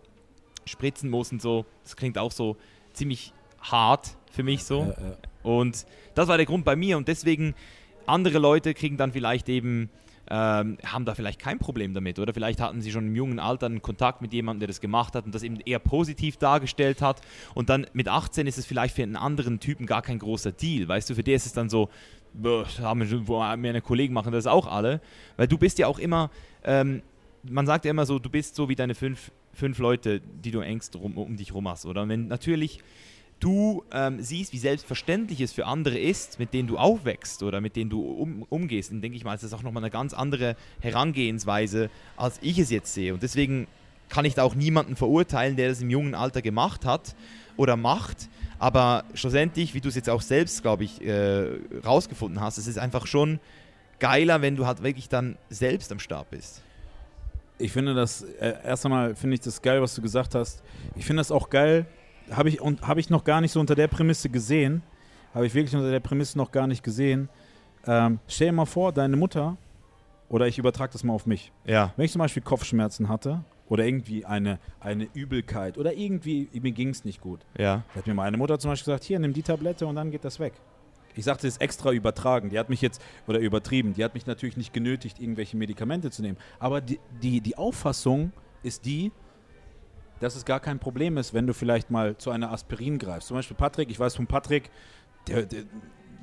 spritzen muss und so. Das klingt auch so ziemlich hart für mich so. Ja, ja. Und das war der Grund bei mir und deswegen andere Leute kriegen dann vielleicht eben, ähm, haben da vielleicht kein Problem damit oder? Vielleicht hatten sie schon im jungen Alter einen Kontakt mit jemandem, der das gemacht hat und das eben eher positiv dargestellt hat. Und dann mit 18 ist es vielleicht für einen anderen Typen gar kein großer Deal, weißt du, für den ist es dann so, "Boah, das haben wir schon, wo meine Kollegen machen das auch alle, weil du bist ja auch immer, ähm, man sagt ja immer so, du bist so wie deine fünf, fünf Leute, die du engst rum, um dich rum hast, oder? Und wenn natürlich du ähm, siehst, wie selbstverständlich es für andere ist, mit denen du aufwächst oder mit denen du um, umgehst, dann denke ich mal, ist das auch nochmal eine ganz andere Herangehensweise, als ich es jetzt sehe. Und deswegen kann ich da auch niemanden verurteilen, der das im jungen Alter gemacht hat oder macht. Aber schlussendlich, wie du es jetzt auch selbst, glaube ich, äh, rausgefunden hast, es ist einfach schon geiler, wenn du halt wirklich dann selbst am Start bist. Ich finde das, äh, erst einmal finde ich das geil, was du gesagt hast. Ich finde das auch geil, habe ich, und habe ich noch gar nicht so unter der Prämisse gesehen. Habe ich wirklich unter der Prämisse noch gar nicht gesehen. Ähm, stell dir mal vor, deine Mutter, oder ich übertrage das mal auf mich. Ja. Wenn ich zum Beispiel Kopfschmerzen hatte oder irgendwie eine, eine Übelkeit oder irgendwie, mir ging es nicht gut. Ja. Da hat mir meine Mutter zum Beispiel gesagt, hier, nimm die Tablette und dann geht das weg. Ich sagte es extra übertragen. Die hat mich jetzt, oder übertrieben, die hat mich natürlich nicht genötigt, irgendwelche Medikamente zu nehmen. Aber die, die, die Auffassung ist die, dass es gar kein Problem ist, wenn du vielleicht mal zu einer Aspirin greifst. Zum Beispiel Patrick, ich weiß von Patrick, der, der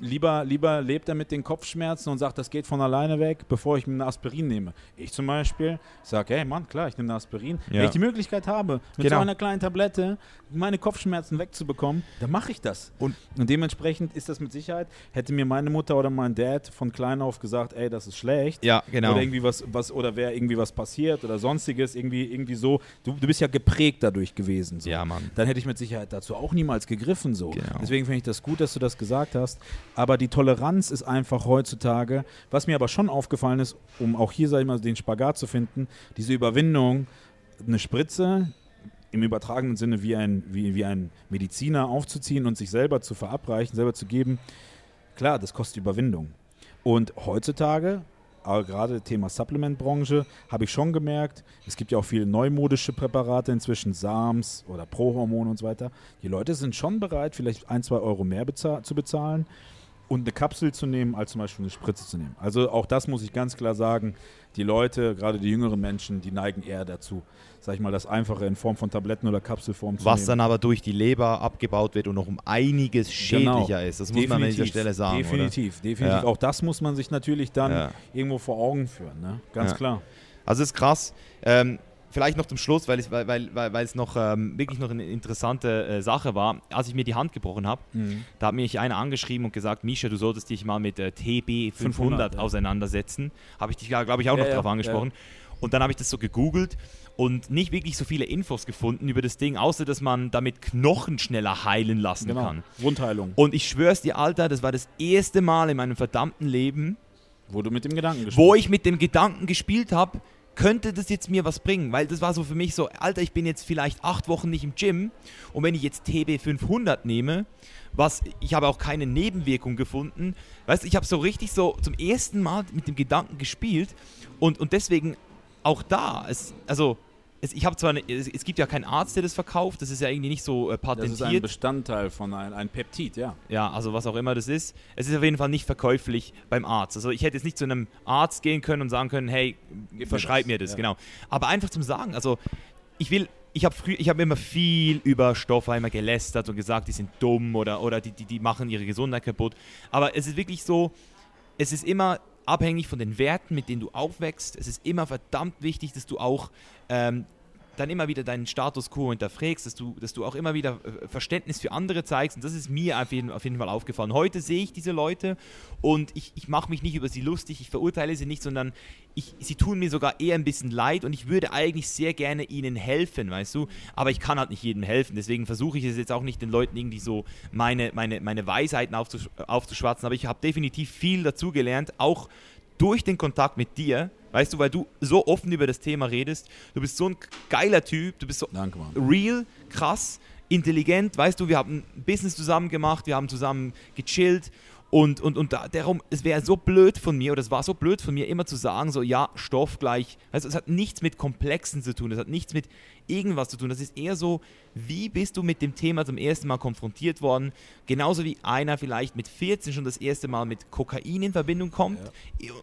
lieber, lieber lebt er mit den Kopfschmerzen und sagt, das geht von alleine weg, bevor ich mir eine Aspirin nehme. Ich zum Beispiel sage, hey Mann, klar, ich nehme eine Aspirin. Wenn Ja. ich die Möglichkeit habe, mit Genau. so einer kleinen Tablette meine Kopfschmerzen wegzubekommen, dann mache ich das. Und- und dementsprechend ist das mit Sicherheit, hätte mir meine Mutter oder mein Dad von klein auf gesagt, ey, das ist schlecht. Ja, genau. Oder irgendwie was, was, oder wäre irgendwie was passiert oder sonstiges, irgendwie, irgendwie so. Du, du bist ja geprägt dadurch gewesen. So. Ja, Mann. Dann hätte ich mit Sicherheit dazu auch niemals gegriffen. So. Genau. Deswegen finde ich das gut, dass du das gesagt hast. Aber die Toleranz ist einfach heutzutage, was mir aber schon aufgefallen ist, um auch hier, sag ich mal, den Spagat zu finden, diese Überwindung, eine Spritze im übertragenen Sinne wie ein, wie, wie ein Mediziner aufzuziehen und sich selber zu verabreichen, selber zu geben, klar, das kostet Überwindung. Und heutzutage, aber gerade Thema Supplementbranche, habe ich schon gemerkt, es gibt ja auch viele neumodische Präparate inzwischen, SAMs oder Prohormone und so weiter. Die Leute sind schon bereit, vielleicht ein, zwei Euro mehr bezahl zu bezahlen und eine Kapsel zu nehmen, als zum Beispiel eine Spritze zu nehmen. Also auch das muss ich ganz klar sagen. Die Leute, gerade die jüngeren Menschen, die neigen eher dazu, sag ich mal, das Einfache in Form von Tabletten oder Kapselform zu Was nehmen. dann aber durch die Leber abgebaut wird und noch um einiges schädlicher ist. Das muss man an dieser Stelle sagen. Definitiv, oder? definitiv. Ja. Auch das muss man sich natürlich dann Ja. irgendwo vor Augen führen. Ne? Ganz Ja. klar. Also ist krass. Ähm, vielleicht noch zum Schluss, weil es, weil, weil, weil es noch ähm, wirklich noch eine interessante äh, Sache war. Als ich mir die Hand gebrochen habe, Mhm. da hat mich einer angeschrieben und gesagt, Misha, du solltest dich mal mit äh, TB 500 500, ja. auseinandersetzen. Habe ich dich, glaube ich, auch Ja, noch ja, drauf angesprochen. Und dann habe ich das so gegoogelt und nicht wirklich so viele Infos gefunden über das Ding, außer dass man damit Knochen schneller heilen lassen Genau. kann. Wundheilung. Und ich schwör's dir, Alter, das war das erste Mal in meinem verdammten Leben, Wo du mit dem Gedanken gespielt wo ich mit dem Gedanken gespielt habe, könnte das jetzt mir was bringen? Weil das war so für mich so, Alter, ich bin jetzt vielleicht acht Wochen nicht im Gym und wenn ich jetzt TB 500 nehme, was ich habe auch keine Nebenwirkung gefunden, weißt du, ich habe so richtig so zum ersten Mal mit dem Gedanken gespielt und, und deswegen auch da, es, also es, ich habe zwar, eine, es, es gibt ja keinen Arzt, der das verkauft, das ist ja irgendwie nicht so äh, Das ist ein patentiert. Bestandteil von ein, ein Peptid, ja. Ja, also was auch immer das ist. Es ist auf jeden Fall nicht verkäuflich beim Arzt. Also ich hätte jetzt nicht zu einem Arzt gehen können und sagen können, hey, mir verschreib das. mir das, Ja. genau. Aber einfach zum Sagen, also ich will, ich habe früh, ich habe immer viel über Stoffheimer gelästert und gesagt, die sind dumm oder, oder die, die, die machen ihre Gesundheit kaputt. Aber es ist wirklich so, es ist immer abhängig von den Werten, mit denen du aufwächst. Es ist immer verdammt wichtig, dass du auch ähm, dann immer wieder deinen Status quo hinterfragst, dass du, dass du auch immer wieder äh, Verständnis für andere zeigst. Und das ist mir auf jeden, auf jeden Fall aufgefallen. Heute sehe ich diese Leute und ich, ich mache mich nicht über sie lustig, ich verurteile sie nicht, sondern ich, sie tun mir sogar eher ein bisschen leid und ich würde eigentlich sehr gerne ihnen helfen, weißt du. Aber ich kann halt nicht jedem helfen. Deswegen versuche ich es jetzt auch nicht den Leuten irgendwie so meine, meine, meine Weisheiten aufzusch aufzuschwatzen. Aber ich habe definitiv viel dazugelernt, auch durch den Kontakt mit dir, weißt du, weil du so offen über das Thema redest. Du bist so ein geiler Typ, du bist so Danke, real, krass, intelligent, weißt du, wir haben ein Business zusammen gemacht, wir haben zusammen gechillt. Und, und, und da, darum, es wäre so blöd von mir, oder es war so blöd von mir, immer zu sagen, so, ja, Stoff gleich, also es hat nichts mit Komplexen zu tun, es hat nichts mit irgendwas zu tun, das ist eher so, wie bist du mit dem Thema zum ersten Mal konfrontiert worden, genauso wie einer vielleicht mit 14 schon das erste Mal mit Kokain in Verbindung kommt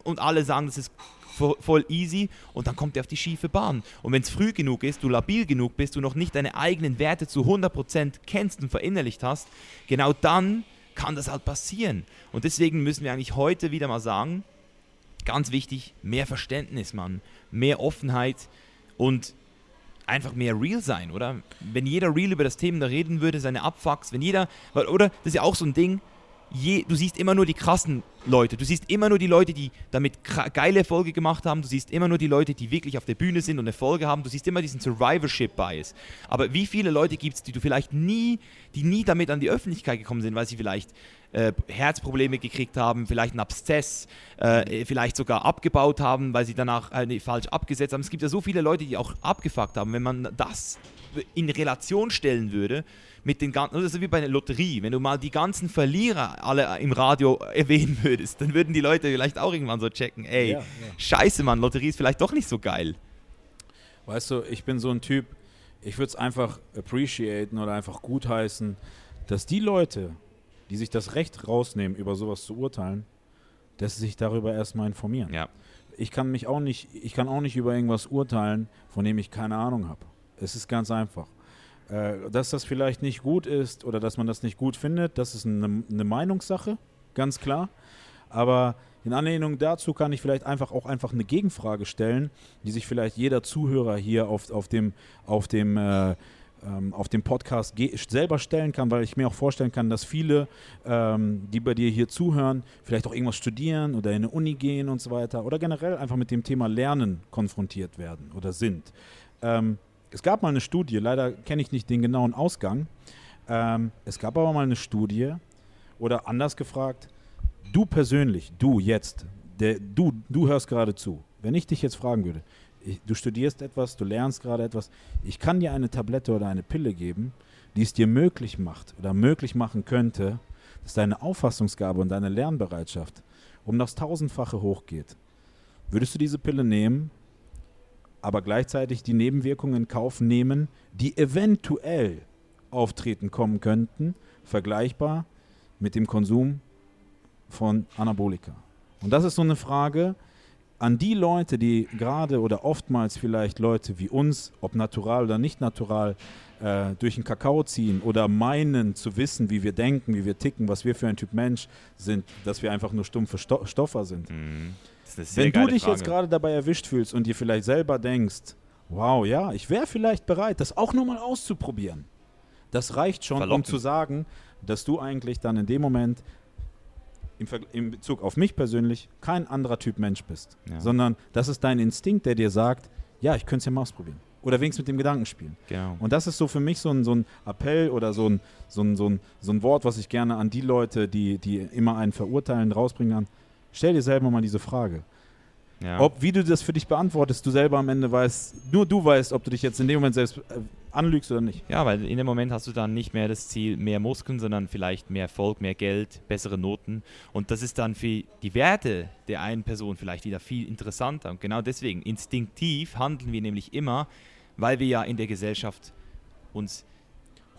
und alle sagen, das ist voll easy und dann kommt er auf die schiefe Bahn. Und wenn es früh genug ist, du labil genug bist, du noch nicht deine eigenen Werte zu 100% kennst und verinnerlicht hast, genau dann kann das halt passieren. Und deswegen müssen wir eigentlich heute wieder mal sagen, ganz wichtig, mehr Verständnis, Mann, mehr Offenheit und einfach mehr real sein, oder? Wenn jeder real über das Thema da reden würde, seine Abfucks, wenn jeder, oder? Das ist ja auch so ein Ding, je, du siehst immer nur die krassen Leute, du siehst immer nur die Leute, die damit geile Erfolge gemacht haben, du siehst immer nur die Leute, die wirklich auf der Bühne sind und Erfolge haben, du siehst immer diesen Survivorship-Bias. Aber wie viele Leute gibt es, die du vielleicht nie, die nie damit an die Öffentlichkeit gekommen sind, weil sie vielleicht äh, Herzprobleme gekriegt haben, vielleicht einen Abszess, äh, vielleicht sogar abgebaut haben, weil sie danach äh, nee, falsch abgesetzt haben. Es gibt ja so viele Leute, die auch abgefuckt haben. Wenn man das in Relation stellen würde mit den ganzen, das ist wie bei einer Lotterie, wenn du mal die ganzen Verlierer alle im Radio erwähnen würdest, dann würden die Leute vielleicht auch irgendwann so checken, ey, Ja, ja. scheiße Mann, Lotterie ist vielleicht doch nicht so geil. Weißt du, ich bin so ein Typ, ich würde es einfach appreciaten oder einfach gutheißen, dass die Leute, die sich das Recht rausnehmen, über sowas zu urteilen, dass sie sich darüber erstmal informieren. Ja. Ich kann mich auch nicht, ich kann auch nicht über irgendwas urteilen, von dem ich keine Ahnung habe. Es ist ganz einfach. Äh, dass das vielleicht nicht gut ist oder dass man das nicht gut findet, das ist eine, eine Meinungssache, ganz klar. Aber in Anlehnung dazu kann ich vielleicht einfach auch einfach eine Gegenfrage stellen, die sich vielleicht jeder Zuhörer hier auf, auf dem, auf dem, äh, ähm, auf dem Podcast selber stellen kann, weil ich mir auch vorstellen kann, dass viele, ähm, die bei dir hier zuhören, vielleicht auch irgendwas studieren oder in eine Uni gehen und so weiter oder generell einfach mit dem Thema Lernen konfrontiert werden oder sind. Ähm, es gab mal eine Studie, leider kenne ich nicht den genauen Ausgang. Ähm, es gab aber mal eine Studie, oder anders gefragt, du persönlich, du jetzt, der, du, du hörst gerade zu. Wenn ich dich jetzt fragen würde, ich, du studierst etwas, du lernst gerade etwas, ich kann dir eine Tablette oder eine Pille geben, die es dir möglich macht oder möglich machen könnte, dass deine Auffassungsgabe und deine Lernbereitschaft um das Tausendfache hochgeht, würdest du diese Pille nehmen, aber gleichzeitig die Nebenwirkungen in Kauf nehmen, die eventuell auftreten kommen könnten, vergleichbar mit dem Konsum von Anabolika. Und das ist so eine Frage an die Leute, die gerade oder oftmals vielleicht Leute wie uns, ob natural oder nicht natural, äh, durch den Kakao ziehen oder meinen zu wissen, wie wir denken, wie wir ticken, was wir für ein Typ Mensch sind, dass wir einfach nur stumpfe Sto Stoffer sind. Mhm. Wenn du dich Frage. jetzt gerade dabei erwischt fühlst und dir vielleicht selber denkst, wow, ja, ich wäre vielleicht bereit, das auch nur mal auszuprobieren. Das reicht schon, um Verlockend. zu sagen, dass du eigentlich dann in dem Moment im, im Bezug auf mich persönlich kein anderer Typ Mensch bist, Ja. sondern das ist dein Instinkt, der dir sagt, ja, ich könnte es ja mal ausprobieren. Oder wenigstens mit dem Gedanken spielen. Genau. Und das ist so für mich so ein, so ein Appell oder so ein, so, ein, so, ein, so ein Wort, was ich gerne an die Leute, die, die immer einen verurteilen, rausbringen kann. Stell dir selber mal diese Frage. ja. Ob, wie du das für dich beantwortest, du selber am Ende weißt, nur du weißt, ob du dich jetzt in dem Moment selbst äh, anlügst oder nicht. Ja, weil in dem Moment hast du dann nicht mehr das Ziel, mehr Muskeln, sondern vielleicht mehr Erfolg, mehr Geld, bessere Noten. Und das ist dann für die Werte der einen Person vielleicht wieder viel interessanter. Und genau deswegen, instinktiv handeln wir nämlich immer, weil wir ja in der Gesellschaft uns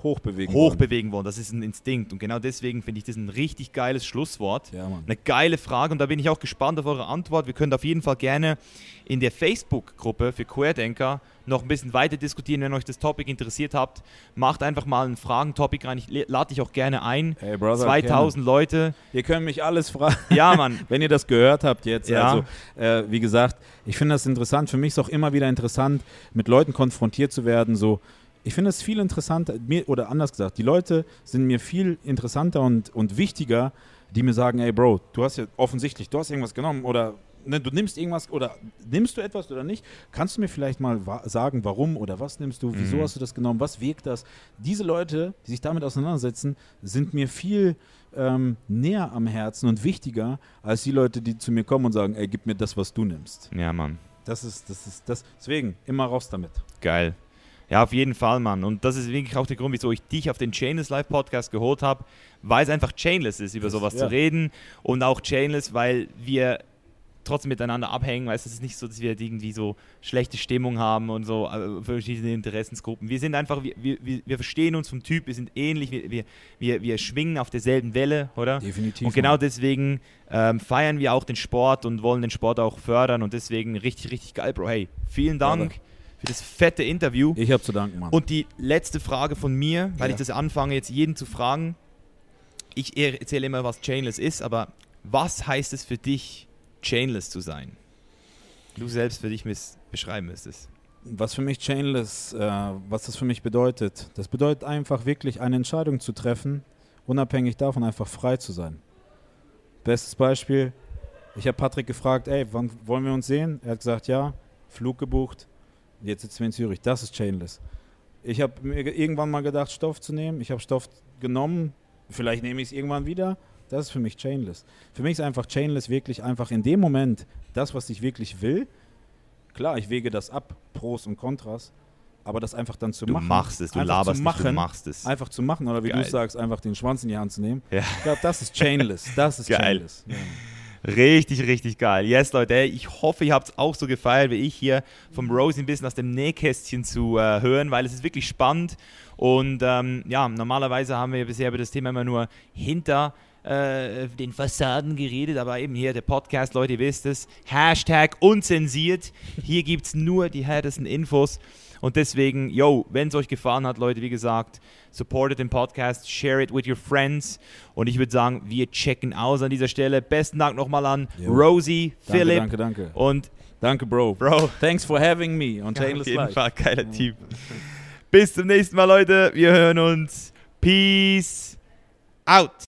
Hochbewegen. wollen. hochbewegen wollen. Das ist ein Instinkt. Und genau deswegen finde ich das ein richtig geiles Schlusswort. Ja. Eine geile Frage und da bin ich auch gespannt auf eure Antwort. Wir können auf jeden Fall gerne in der Facebook-Gruppe für Querdenker noch ein bisschen weiter diskutieren, wenn euch das Topic interessiert habt. Macht einfach mal einen Fragentopic rein. Ich lade dich auch gerne ein. Hey, Brother, 2000 Leute. Ihr könnt mich alles fragen. Ja, Mann. Wenn ihr das gehört habt jetzt, Ja. also äh, wie gesagt, ich finde das interessant. Für mich ist auch immer wieder interessant, mit Leuten konfrontiert zu werden. So, ich finde es viel interessanter, mir, oder anders gesagt, die Leute sind mir viel interessanter und, und wichtiger, die mir sagen, ey Bro, du hast ja offensichtlich, du hast irgendwas genommen oder ne, du nimmst irgendwas oder nimmst du etwas oder nicht? Kannst du mir vielleicht mal wa sagen, warum oder was nimmst du? Wieso Mhm. hast du das genommen? Was wirkt das? Diese Leute, die sich damit auseinandersetzen, sind mir viel ähm, näher am Herzen und wichtiger als die Leute, die zu mir kommen und sagen, ey, gib mir das, was du nimmst. Ja, Mann. Das ist, das ist, das. Deswegen, immer raus damit. Geil. Ja, auf jeden Fall, Mann. Und das ist wirklich auch der Grund, wieso ich dich auf den Chainless Live Podcast geholt habe, weil es einfach Chainless ist, über sowas ja. zu reden. Und auch Chainless, weil wir trotzdem miteinander abhängen. Weißt du, es ist nicht so, dass wir irgendwie so schlechte Stimmung haben und so äh, verschiedene Interessensgruppen. Wir sind einfach, wir, wir, wir verstehen uns vom Typ, wir sind ähnlich, wir, wir, wir, wir schwingen auf derselben Welle, oder? Definitiv. Und genau deswegen ähm, feiern wir auch den Sport und wollen den Sport auch fördern und deswegen richtig, richtig geil, Bro. Hey, vielen Dank Brother. Für das fette Interview. Ich habe zu danken, Mann. Und die letzte Frage von mir, weil Ja. ich das anfange, jetzt jeden zu fragen. Ich erzähle immer, was Chainless ist, aber was heißt es für dich, Chainless zu sein? Du selbst für dich beschreiben müsstest. was für mich Chainless, äh, was das für mich bedeutet, das bedeutet einfach wirklich eine Entscheidung zu treffen, unabhängig davon einfach frei zu sein. Bestes Beispiel, ich habe Patrick gefragt, ey, wann wollen wir uns sehen? Er hat gesagt, ja, Flug gebucht, jetzt sitzen wir in Zürich, das ist Chainless. Ich habe mir ge- irgendwann mal gedacht, Stoff zu nehmen, ich habe Stoff genommen, vielleicht nehme ich es irgendwann wieder, das ist für mich Chainless. Für mich ist einfach Chainless wirklich einfach in dem Moment das, was ich wirklich will, Klar, ich wege das ab, Pros und Kontras, aber das einfach dann zu Du machen. machst es, du einfach laberst zu nicht, du machen, machst es. Einfach zu machen oder wie Geil. du sagst, einfach den Schwanz in die Hand zu nehmen. Ja. Ich glaube, das ist Chainless. Das ist Geil. Chainless. Ja. Richtig, richtig geil. Yes, Leute, ich hoffe, ihr habt es auch so gefeiert wie ich hier vom Rosie ein bisschen aus dem Nähkästchen zu äh, hören, weil es ist wirklich spannend. Und ähm, ja, normalerweise haben wir bisher über das Thema immer nur hinter äh, den Fassaden geredet, aber eben hier der Podcast, Leute, ihr wisst es, Hashtag unzensiert. Hier gibt es nur die härtesten Infos. Und deswegen, yo, wenn es euch gefallen hat, Leute, wie gesagt, supportet den Podcast, share it with your friends. Und ich würde sagen, wir checken aus an dieser Stelle. Besten Dank nochmal an Jo. Rosie, Danke, Philipp danke, danke. und Danke, Bro. Bro. Thanks for having me on Auf Chainless jeden Life. Fall, geiler Typ. Bis zum nächsten Mal, Leute. Wir hören uns. Peace out.